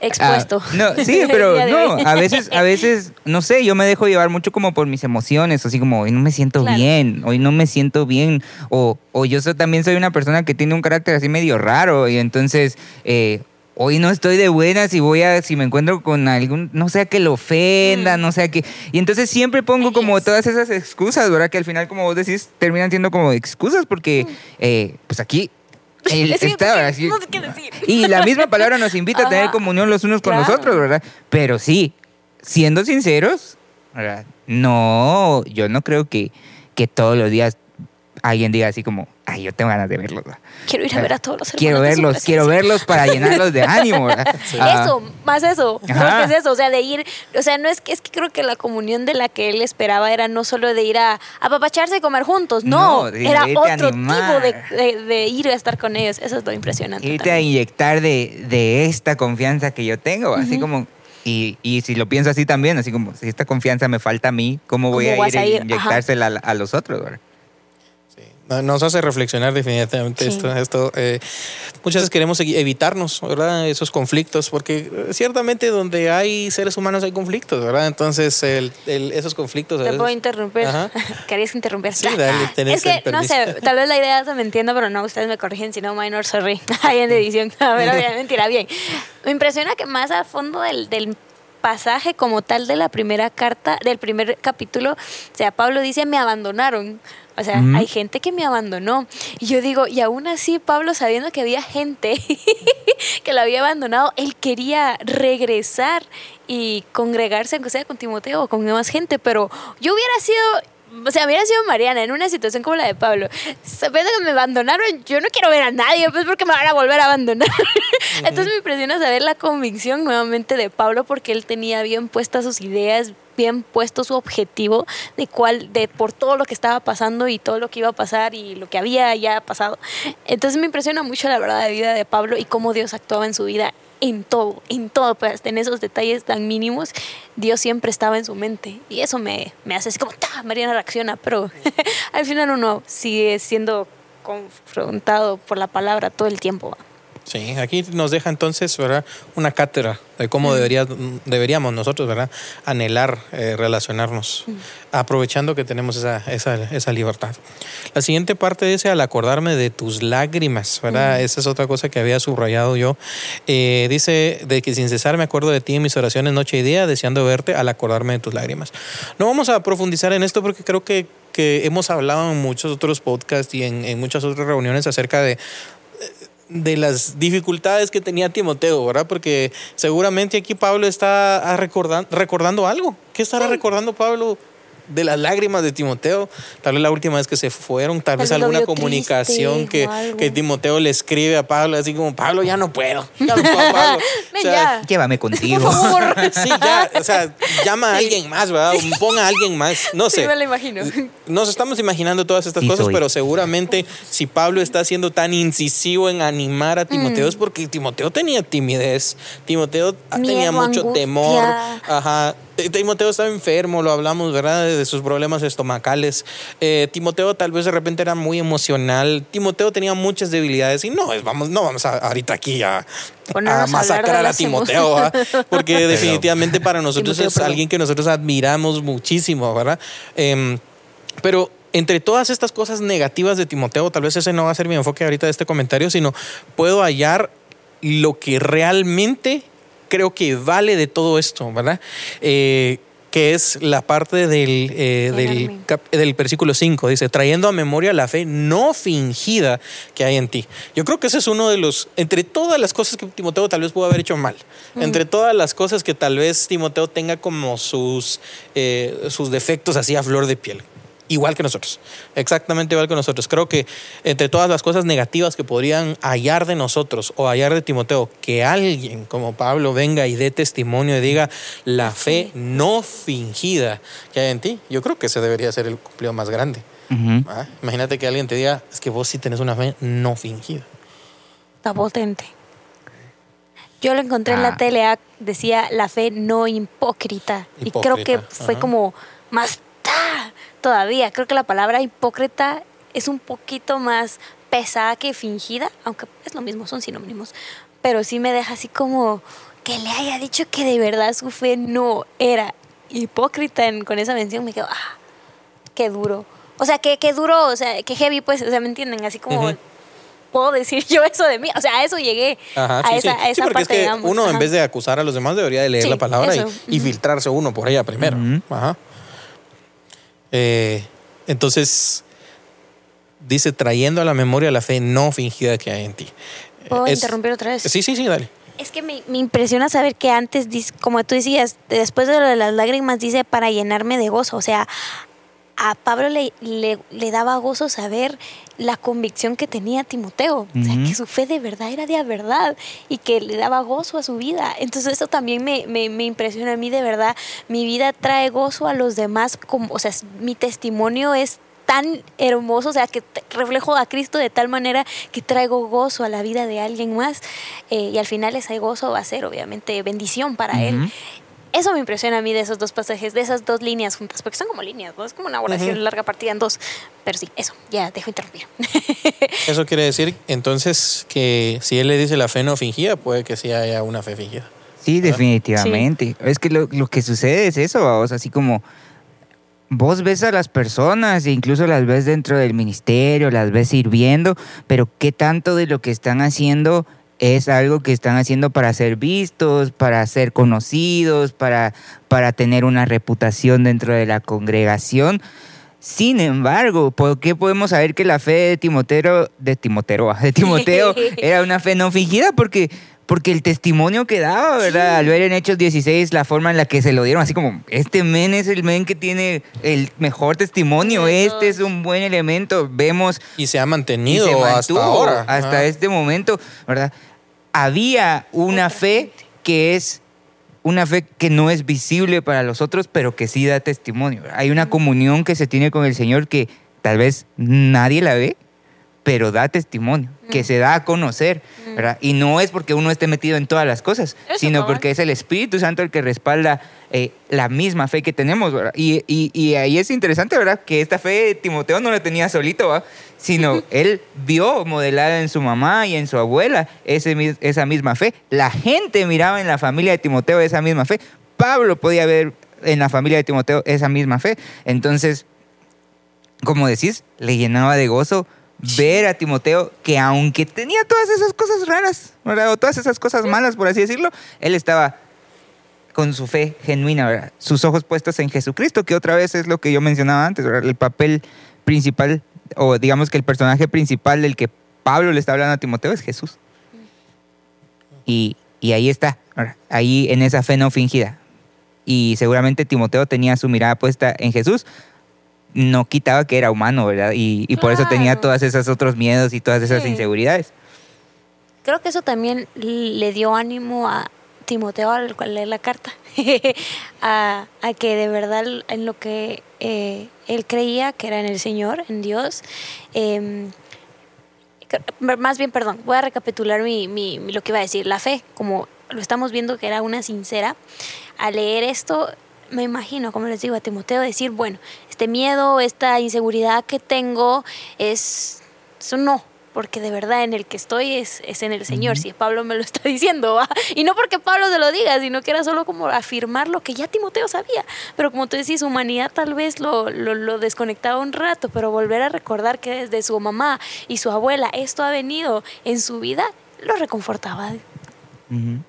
Expuesto. Ah, no, sí, pero no, a veces, a veces, no sé, yo me dejo llevar mucho como por mis emociones, así como hoy no me siento Claro. bien, hoy no me siento bien, o, o yo también soy una persona que tiene un carácter así medio raro, y entonces eh, hoy no estoy de buenas y voy a, si me encuentro con algún, no sé, que lo ofenda, Mm. no sé, que, y entonces siempre pongo como yes. todas esas excusas, ¿verdad? Que al final, como vos decís, terminan siendo como excusas porque, eh, pues aquí... Mm. Es que está, sé- así- no sé qué decir. y la misma palabra nos invita a tener Ajá. comunión los unos con los Claro. otros, ¿verdad? Pero sí, siendo sinceros, ¿verdad? no, yo no creo que, que todos los días alguien diga así como, ay, yo tengo ganas de verlos. ¿verdad? Quiero ir a ver a todos los hermanos. Quiero de verlos, quiero verlos para llenarlos de ánimo. Ah, Eso, más eso. Creo que es eso. O sea, de ir. O sea, no es que es que creo que la comunión de la que él esperaba era no solo de ir a apapacharse y comer juntos. No, No, de era otro animar. tipo de, de- de ir a estar con ellos. Eso es lo impresionante. irte a inyectar de, de esta confianza que yo tengo, así como... Y, y si lo pienso así también, así como, si esta confianza me falta a mí, ¿cómo voy ¿Cómo a ir a ir? Ajá. inyectársela a, a los otros? ¿verdad? No- Nos hace reflexionar definitivamente Sí. esto. esto eh, muchas veces queremos evitarnos, ¿verdad? Esos conflictos, porque eh, ciertamente donde hay seres humanos hay conflictos, ¿verdad? Entonces, el- el- esos conflictos... Te puedo interrumpir. Ajá. ¿Querías interrumpir? Sí, dale, tenés Es que, el no sé, tal vez la idea se me entienda, pero no, ustedes me corrigen, si no, minor, sorry. Ahí en edición. A ver, obviamente irá bien. Me impresiona que más a fondo del, del pasaje como tal de la primera carta, del primer capítulo, o sea, Pablo dice, me abandonaron. O sea, hay gente que me abandonó. Y yo digo, y aún así, Pablo, sabiendo que había gente que lo había abandonado, él quería regresar y congregarse, aunque sea con Timoteo o con más gente. Pero yo hubiera sido o sea, hubiera sido Mariana en una situación como la de Pablo. Sabiendo que me abandonaron, yo no quiero ver a nadie, pues porque me van a volver a abandonar. Entonces me impresiona saber la convicción nuevamente de Pablo porque él tenía bien puestas sus ideas, bien puesto su objetivo de cuál, de por todo lo que estaba pasando y todo lo que iba a pasar y lo que había ya pasado. Entonces me impresiona mucho la verdad de vida de Pablo y cómo Dios actuaba en su vida en todo, en todo, pues hasta en esos detalles tan mínimos, Dios siempre estaba en su mente. Y eso me, me hace así como, ¡ta! Mariana reacciona, pero al final uno sigue siendo confrontado por la palabra todo el tiempo. Sí, aquí nos deja entonces, ¿verdad? Una cátedra de cómo debería, deberíamos nosotros, ¿verdad? Anhelar eh, relacionarnos, aprovechando que tenemos esa, esa, esa libertad. La siguiente parte dice, al acordarme de tus lágrimas, ¿verdad? Esa es otra cosa que había subrayado yo. Eh, dice, de que sin cesar me acuerdo de ti en mis oraciones noche y día, deseando verte al acordarme de tus lágrimas. No vamos a profundizar en esto porque creo que, que hemos hablado en muchos otros podcasts y en, en muchas otras reuniones acerca de de las dificultades que tenía Timoteo, ¿verdad? Porque seguramente aquí Pablo está recordan- recordando algo. ¿Qué estará recordando Pablo de las lágrimas de Timoteo, tal vez la última vez que se fueron, tal, vez alguna comunicación que, que Timoteo le escribe a Pablo, así como, Pablo, ya no puedo. Ya no puedo, Pablo. O Ven sea, ya. Llévame contigo. Por favor. Sí, ya, o sea, llama a Sí. alguien más, ¿verdad? Ponga a alguien más, no Sí, sé. me lo imagino. Nos estamos imaginando todas estas Sí cosas, soy. pero seguramente si Pablo está siendo tan incisivo en animar a Timoteo Mm. es porque Timoteo tenía timidez, Timoteo Miedo, tenía mucho angustia. temor, ajá. Timoteo estaba enfermo, lo hablamos, ¿verdad? De sus problemas estomacales. Eh, Timoteo tal vez de repente era muy emocional. Timoteo tenía muchas debilidades y no, es- vamos, no vamos a, ahorita aquí a, a masacrar a Timoteo, porque definitivamente para nosotros Timoteo, es perdón. alguien que nosotros admiramos muchísimo, ¿verdad? Em, pero entre todas estas cosas negativas de Timoteo, tal vez ese no va a ser mi enfoque ahorita de este comentario, sino puedo hallar lo que realmente creo que vale de todo esto, ¿verdad? Eh, que es la parte del, eh, del, Llenarme. cap- del versículo 5, dice, trayendo a memoria la fe no fingida que hay en ti. Yo creo que ese es uno de los, entre todas las cosas que Timoteo tal vez pudo haber hecho mal, entre todas las cosas que tal vez Timoteo tenga como sus, eh, sus defectos así a flor de piel. Igual que nosotros, exactamente igual que nosotros. Creo que entre todas las cosas negativas que podrían hallar de nosotros o hallar de Timoteo, que alguien como Pablo venga y dé testimonio y diga la fe no fingida que hay en ti, yo creo que ese debería ser el cumplido más grande. ¿ah? Imagínate que alguien te diga, es que vos sí tenés una fe no fingida. Está potente. Yo lo encontré en Ah. la tele, ah, decía la fe no hipócrita. Y creo que fue como más. Todavía. Creo que la palabra hipócrita es un poquito más pesada que fingida, aunque es lo mismo, son sinónimos. Pero sí me deja así como que le haya dicho que de verdad su fe no era hipócrita en- con esa mención. Me quedo, ah, qué duro. O sea, qué, qué duro, o sea, qué heavy, pues, o sea, ¿me entienden? Así como, Ujú. puedo decir yo eso de mí. O sea, a eso llegué. Ajá, a sí, esa, sí. a Sí, esa porque parte, es que digamos. uno en Ajá. vez de acusar a los demás debería de leer Sí, la palabra y- y, filtrarse uno por ella primero. Ajá. Eh, entonces, dice, trayendo a la memoria la fe no fingida que hay en ti. ¿Puedo Es- interrumpir otra vez? Sí, sí, sí, dale. Es que me, me impresiona saber que antes, como tú decías, después de lo de las lágrimas, dice para llenarme de gozo. O sea, a Pablo le, le, le daba gozo saber la convicción que tenía Timoteo. O sea, que su fe de verdad era de verdad y que le daba gozo a su vida. Entonces, eso también me, me, me impresiona a mí de verdad. Mi vida trae gozo a los demás. Como, o sea, es- mi testimonio es tan hermoso, o sea, que reflejo a Cristo de tal manera que traigo gozo a la vida de alguien más eh, y al final ese gozo va a ser obviamente bendición para él. Eso me impresiona a mí de esos dos pasajes, de esas dos líneas juntas, porque son como líneas, ¿no? Es como una oración larga partida en dos. Pero sí, eso, ya dejo interrumpir. Eso quiere decir entonces que si él le dice la fe no fingida, puede que sí haya una fe fingida. Sí, definitivamente. Es que lo, lo que sucede es eso, vamos, así como vos ves a las personas e incluso las ves dentro del ministerio, las ves sirviendo, pero ¿qué tanto de lo que están haciendo es algo que están haciendo para ser vistos, para ser conocidos, para, para tener una reputación dentro de la congregación? Sin embargo, ¿por qué podemos saber que la fe de Timoteo, de Timoteo, de Timoteo era una fe no fingida? Porque, porque el testimonio que daba, ¿verdad? Al ver en Hechos 16 la forma en la que se lo dieron, así como, este men es el men que tiene el mejor testimonio, Eso. este es un buen elemento, vemos Y se ha y mantenido se hasta ahora. hasta este momento, ¿verdad? Había una fe que es una fe que no es visible para los otros, pero que sí da testimonio. Hay una comunión que se tiene con el Señor que tal vez nadie la ve, pero da testimonio, que se da a conocer, Mm. ¿verdad? Y no es porque uno esté metido en todas las cosas, Eso, sino porque es el Espíritu Santo el que respalda eh, la misma fe que tenemos, ¿verdad? Y, y- y ahí es interesante, ¿verdad? Que esta fe Timoteo no la tenía solito, ¿va? Sino él vio modelada en su mamá y en su abuela ese, esa misma fe. La gente miraba en la familia de Timoteo esa misma fe. Pablo podía ver en la familia de Timoteo esa misma fe. Entonces, como decís, le llenaba de gozo ver a Timoteo que aunque tenía todas esas cosas raras, ¿verdad? O todas esas cosas malas, por así decirlo, él estaba con su fe genuina, ¿verdad? Sus ojos puestos en Jesucristo, que otra vez es lo que yo mencionaba antes, ¿verdad? El papel principal, o digamos que el personaje principal del que Pablo le está hablando a Timoteo es Jesús. Y, y ahí está, ¿verdad? ahí en esa fe no fingida. y seguramente Timoteo tenía su mirada puesta en Jesús, no quitaba que era humano, ¿verdad? Y, y por eso tenía todas esas otros miedos y todas esas Sí. inseguridades. Creo que eso también le dio ánimo a Timoteo al cual leer la carta, a, a que de verdad en lo que eh, él creía, que era en el Señor, en Dios, cre- más bien, perdón, voy a recapitular mi, mi- lo que iba a decir, la fe, como lo estamos viendo que era una sincera, al leer esto, me imagino, como les digo a Timoteo, decir, bueno, este miedo, esta inseguridad que tengo es, es no, porque de verdad en el que estoy es, es en el Señor, si Pablo me lo está diciendo, ¿va? y no porque Pablo se lo diga, sino que era solo como afirmar lo que ya Timoteo sabía, pero como tú decís, su humanidad tal vez lo, lo, lo desconectaba un rato, pero volver a recordar que desde su mamá y su abuela esto ha venido en su vida, lo reconfortaba. Ujú.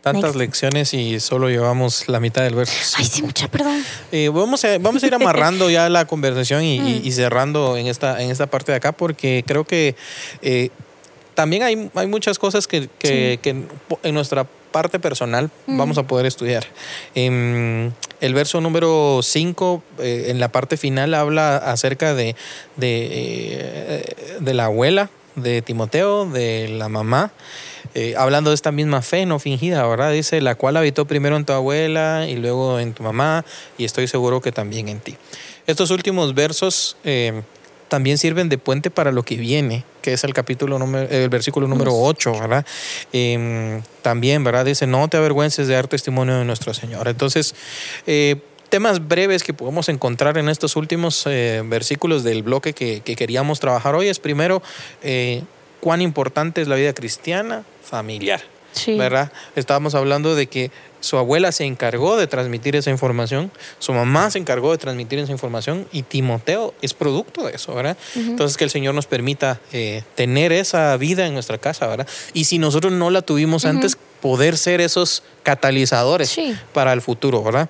Tantas Next. lecciones y solo llevamos la mitad del verso. Ay, sí, mucha perdón. Eh, vamos, a, vamos a ir amarrando ya la conversación y, y- y cerrando en esta, en esta parte de acá porque creo que eh, también hay, hay muchas cosas que, que- que en nuestra parte personal vamos a poder estudiar. Em, el verso número 5 en la parte final habla acerca de, de, eh, de la abuela de Timoteo, de la mamá. Eh, hablando de esta misma fe no fingida, ¿verdad? Dice, la cual habitó primero en tu abuela y luego en tu mamá, y estoy seguro que también en ti. Estos últimos versos eh, también sirven de puente para lo que viene, que es el capítulo número, el versículo número 8, ¿verdad? Eh, también, ¿verdad? Dice, no te avergüences de dar testimonio de nuestro Señor. Entonces, eh, temas breves que podemos encontrar en estos últimos eh, versículos del bloque que, que queríamos trabajar hoy es primero, eh, cuán importante es la vida cristiana familiar. Sí. ¿verdad? Estábamos hablando de que su abuela se encargó de transmitir esa información, su mamá se encargó de transmitir esa información y Timoteo es producto de eso, ¿verdad? Entonces que el Señor nos permita eh, tener esa vida en nuestra casa, ¿verdad? Y si nosotros no la tuvimos antes, poder ser esos catalizadores Sí. para el futuro, ¿verdad?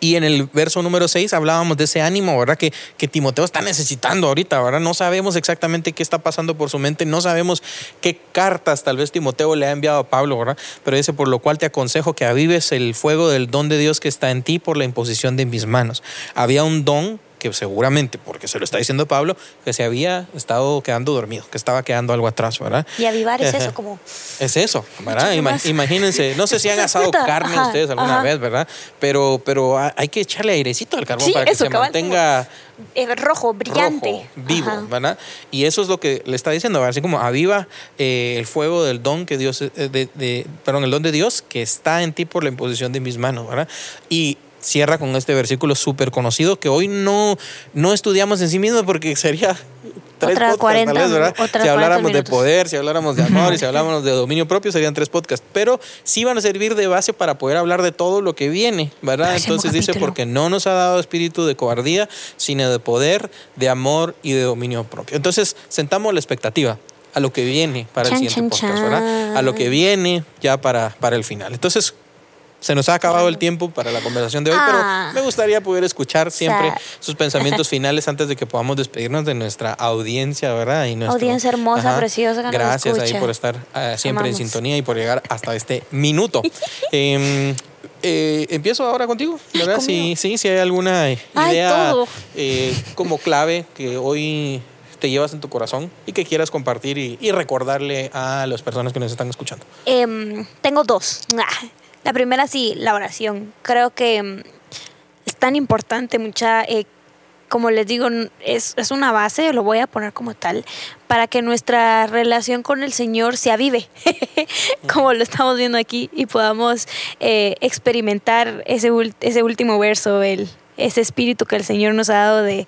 Y en el verso número 6 hablábamos de ese ánimo, ¿verdad? Que, que Timoteo está necesitando ahorita, ¿verdad? No sabemos exactamente qué está pasando por su mente, no sabemos qué cartas tal vez Timoteo le ha enviado a Pablo, ¿verdad? Pero dice, por lo cual te aconsejo que avives el fuego del don de Dios que está en ti por la imposición de mis manos. Había un don que seguramente, porque se lo está diciendo Pablo, que se había estado quedando dormido, que estaba quedando algo atrás, ¿verdad? Y avivar es eso, como Es eso, ¿verdad? Ima- imagínense, no sé si han asado carne ajá, ustedes alguna ajá. vez, ¿verdad? Pero, pero ha- hay que echarle airecito al carbón Sí, para que eso, se cabal, mantenga eh, rojo, brillante. rojo, vivo, Ajá. ¿verdad? Y eso es lo que le está diciendo, ¿verdad? así como aviva eh, el fuego del don que Dios, eh, de, de- perdón, el don de Dios que está en ti por la imposición de mis manos, ¿verdad? Y cierra con este versículo súper conocido que hoy no, no estudiamos en sí mismo porque sería tres Otra podcasts, 40, tal vez, ¿verdad? si 40 habláramos de poder, si habláramos de amor y si habláramos de dominio propio serían tres podcasts, pero sí van a servir de base para poder hablar de todo lo que viene, ¿verdad? Próximo Entonces dice, porque no nos ha dado espíritu de cobardía, sino de poder, de amor y de dominio propio. Entonces, sentamos la expectativa a lo que viene para Chan, el siguiente chan, podcast, ¿verdad? A lo que viene ya para, para el final. Entonces, se nos ha acabado el tiempo para la conversación de hoy, Ah. pero me gustaría poder escuchar siempre sus pensamientos finales antes de que podamos despedirnos de nuestra audiencia, ¿verdad? Y nuestro- Audiencia hermosa, preciosa que nos Gracias ahí por estar ah, siempre en sintonía y por llegar hasta este minuto. Em, eh, empiezo ahora contigo, ¿verdad? Conmigo. sí, si hay alguna idea eh, como clave que hoy te llevas en tu corazón y que quieras compartir y, y recordarle a las personas que nos están escuchando. Em, tengo dos. La primera sí, la oración. Creo que em, es tan importante, mucha, eh, como les digo, es, es una base, lo voy a poner como tal, para que nuestra relación con el Señor se avive, como lo estamos viendo aquí, y podamos eh, experimentar ese, ese último verso, el, ese espíritu que el Señor nos ha dado de,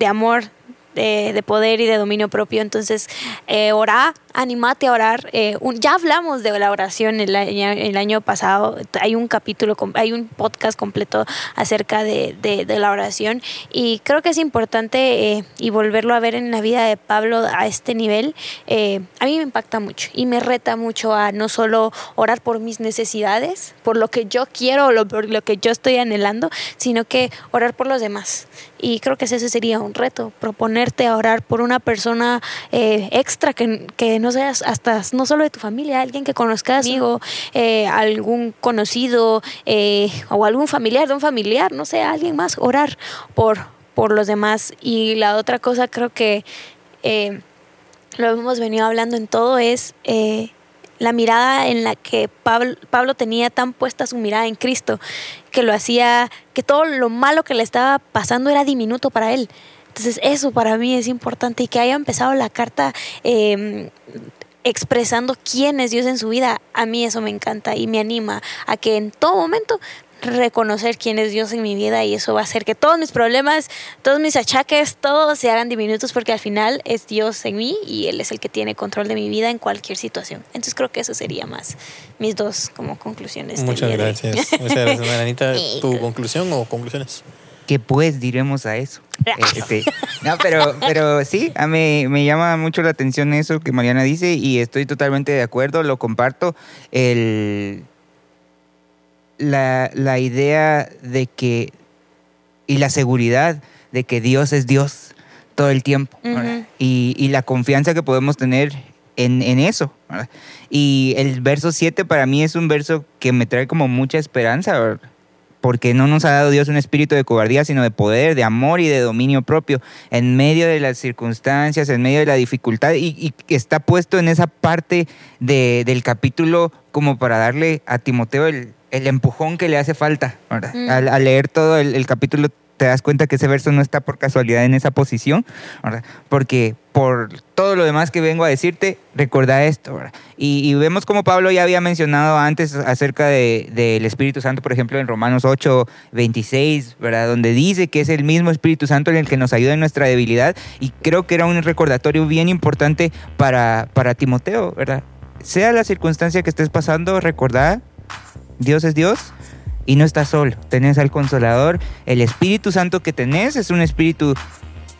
de amor, de, de poder y de dominio propio. Entonces, eh, orá, animate a orar. Eh, un- ya hablamos de la oración el año, el año pasado. Hay un capítulo, hay un podcast completo acerca de, de- de la oración. Y creo que es importante eh, y volverlo a ver en la vida de Pablo a este nivel. eh, a mí me impacta mucho y me reta mucho a no solo orar por mis necesidades, por lo que yo quiero, lo, por lo que yo estoy anhelando, sino que orar por los demás. Y creo que ese sería un reto, proponerte a orar por una persona eh, extra que, que no seas hasta no solo de tu familia, alguien que conozcas, amigo, eh, algún conocido eh, o algún familiar de un familiar, no sé, alguien más, orar por, por los demás. Y la otra cosa creo que eh, lo hemos venido hablando en todo es la mirada en la que Pablo, Pablo, tenía tan puesta su mirada en Cristo, que lo hacía, que todo lo malo que le estaba pasando era diminuto para él. Entonces eso para mí es importante y que haya empezado la carta em, expresando quién es Dios en su vida, a mí eso me encanta y me anima a que en todo momento reconocer quién es Dios en mi vida y eso va a hacer que todos mis problemas, todos mis achaques, todos se hagan diminutos porque al final es Dios en mí y Él es el que tiene control de mi vida en cualquier situación. Entonces creo que eso sería más mis dos como conclusiones. Muchas gracias. Muchas gracias, Maranita. ¿Tu conclusión o conclusiones? ¿Qué pues diremos a eso? Este, no, pero, pero sí, a mí me llama mucho la atención eso que Mariana dice y estoy totalmente de acuerdo, lo comparto. El, la, la idea de que, y la seguridad de que Dios es Dios todo el tiempo, y, y, la confianza que podemos tener en, en eso. Y el verso 7 para mí es un verso que me trae como mucha esperanza. ¿verdad? Porque no nos ha dado Dios un espíritu de cobardía, sino de poder, de amor y de dominio propio, en medio de las circunstancias, en medio de la dificultad, y, está puesto en esa parte del capítulo como para darle a Timoteo el, empujón que le hace falta. Mm. Al, leer todo el capítulo te das cuenta que ese verso no está por casualidad en esa posición, porque por todo lo demás que vengo a decirte, recuerda esto. Y, vemos como Pablo ya había mencionado antes acerca del Espíritu Santo, por ejemplo, en Romanos 8, 26, ¿verdad? donde dice que es el mismo Espíritu Santo en el que nos ayuda en nuestra debilidad. Y creo que era un recordatorio bien importante para, para Timoteo, ¿verdad? Sea la circunstancia que estés pasando, recordad, Dios es Dios y no estás solo. Tenés al Consolador. El Espíritu Santo que tenés es un espíritu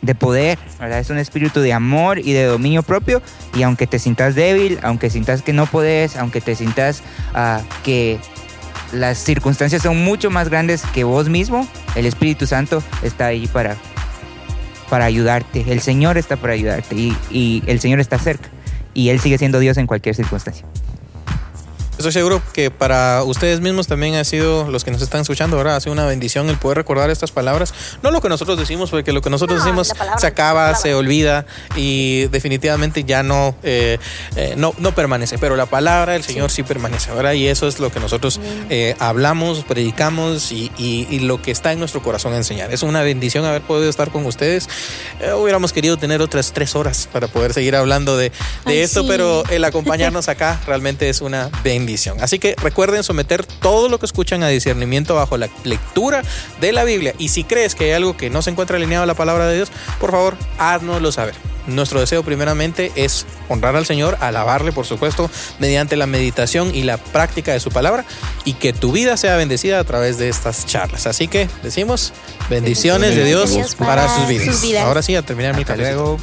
de poder, ¿verdad? Es un espíritu de amor y de dominio propio. Y aunque te sientas débil, aunque sientas que no podés, aunque te sientas uh, que las circunstancias son mucho más grandes que vos mismo, el Espíritu Santo está ahí para, para ayudarte. El Señor está para ayudarte y, y el Señor está cerca. Y Él sigue siendo Dios en cualquier circunstancia. Estoy seguro que para ustedes mismos también ha sido, los que nos están escuchando ahora, ha sido una bendición el poder recordar estas palabras. No lo que nosotros decimos, porque lo que nosotros decimos se acaba, se olvida y definitivamente ya no, eh, eh, no, no permanece. Pero la palabra del Señor sí, permanece, ¿verdad? Y eso es lo que nosotros eh, hablamos, predicamos y, y, lo que está en nuestro corazón enseñar. Es una bendición haber podido estar con ustedes. hubiéramos querido tener otras tres horas para poder seguir hablando de, de esto, pero el acompañarnos acá realmente es una bendición Así que recuerden someter todo lo que escuchan a discernimiento bajo la lectura de la Biblia. Y si crees que hay algo que no se encuentra alineado a la palabra de Dios, por favor, haznoslo saber. Nuestro deseo primeramente es honrar al Señor, alabarle por supuesto, mediante la meditación y la práctica de su palabra y que tu vida sea bendecida a través de estas charlas. Así que decimos bendiciones, de Dios, para, sus, vidas. Ahora sí, a terminar mi Adiós.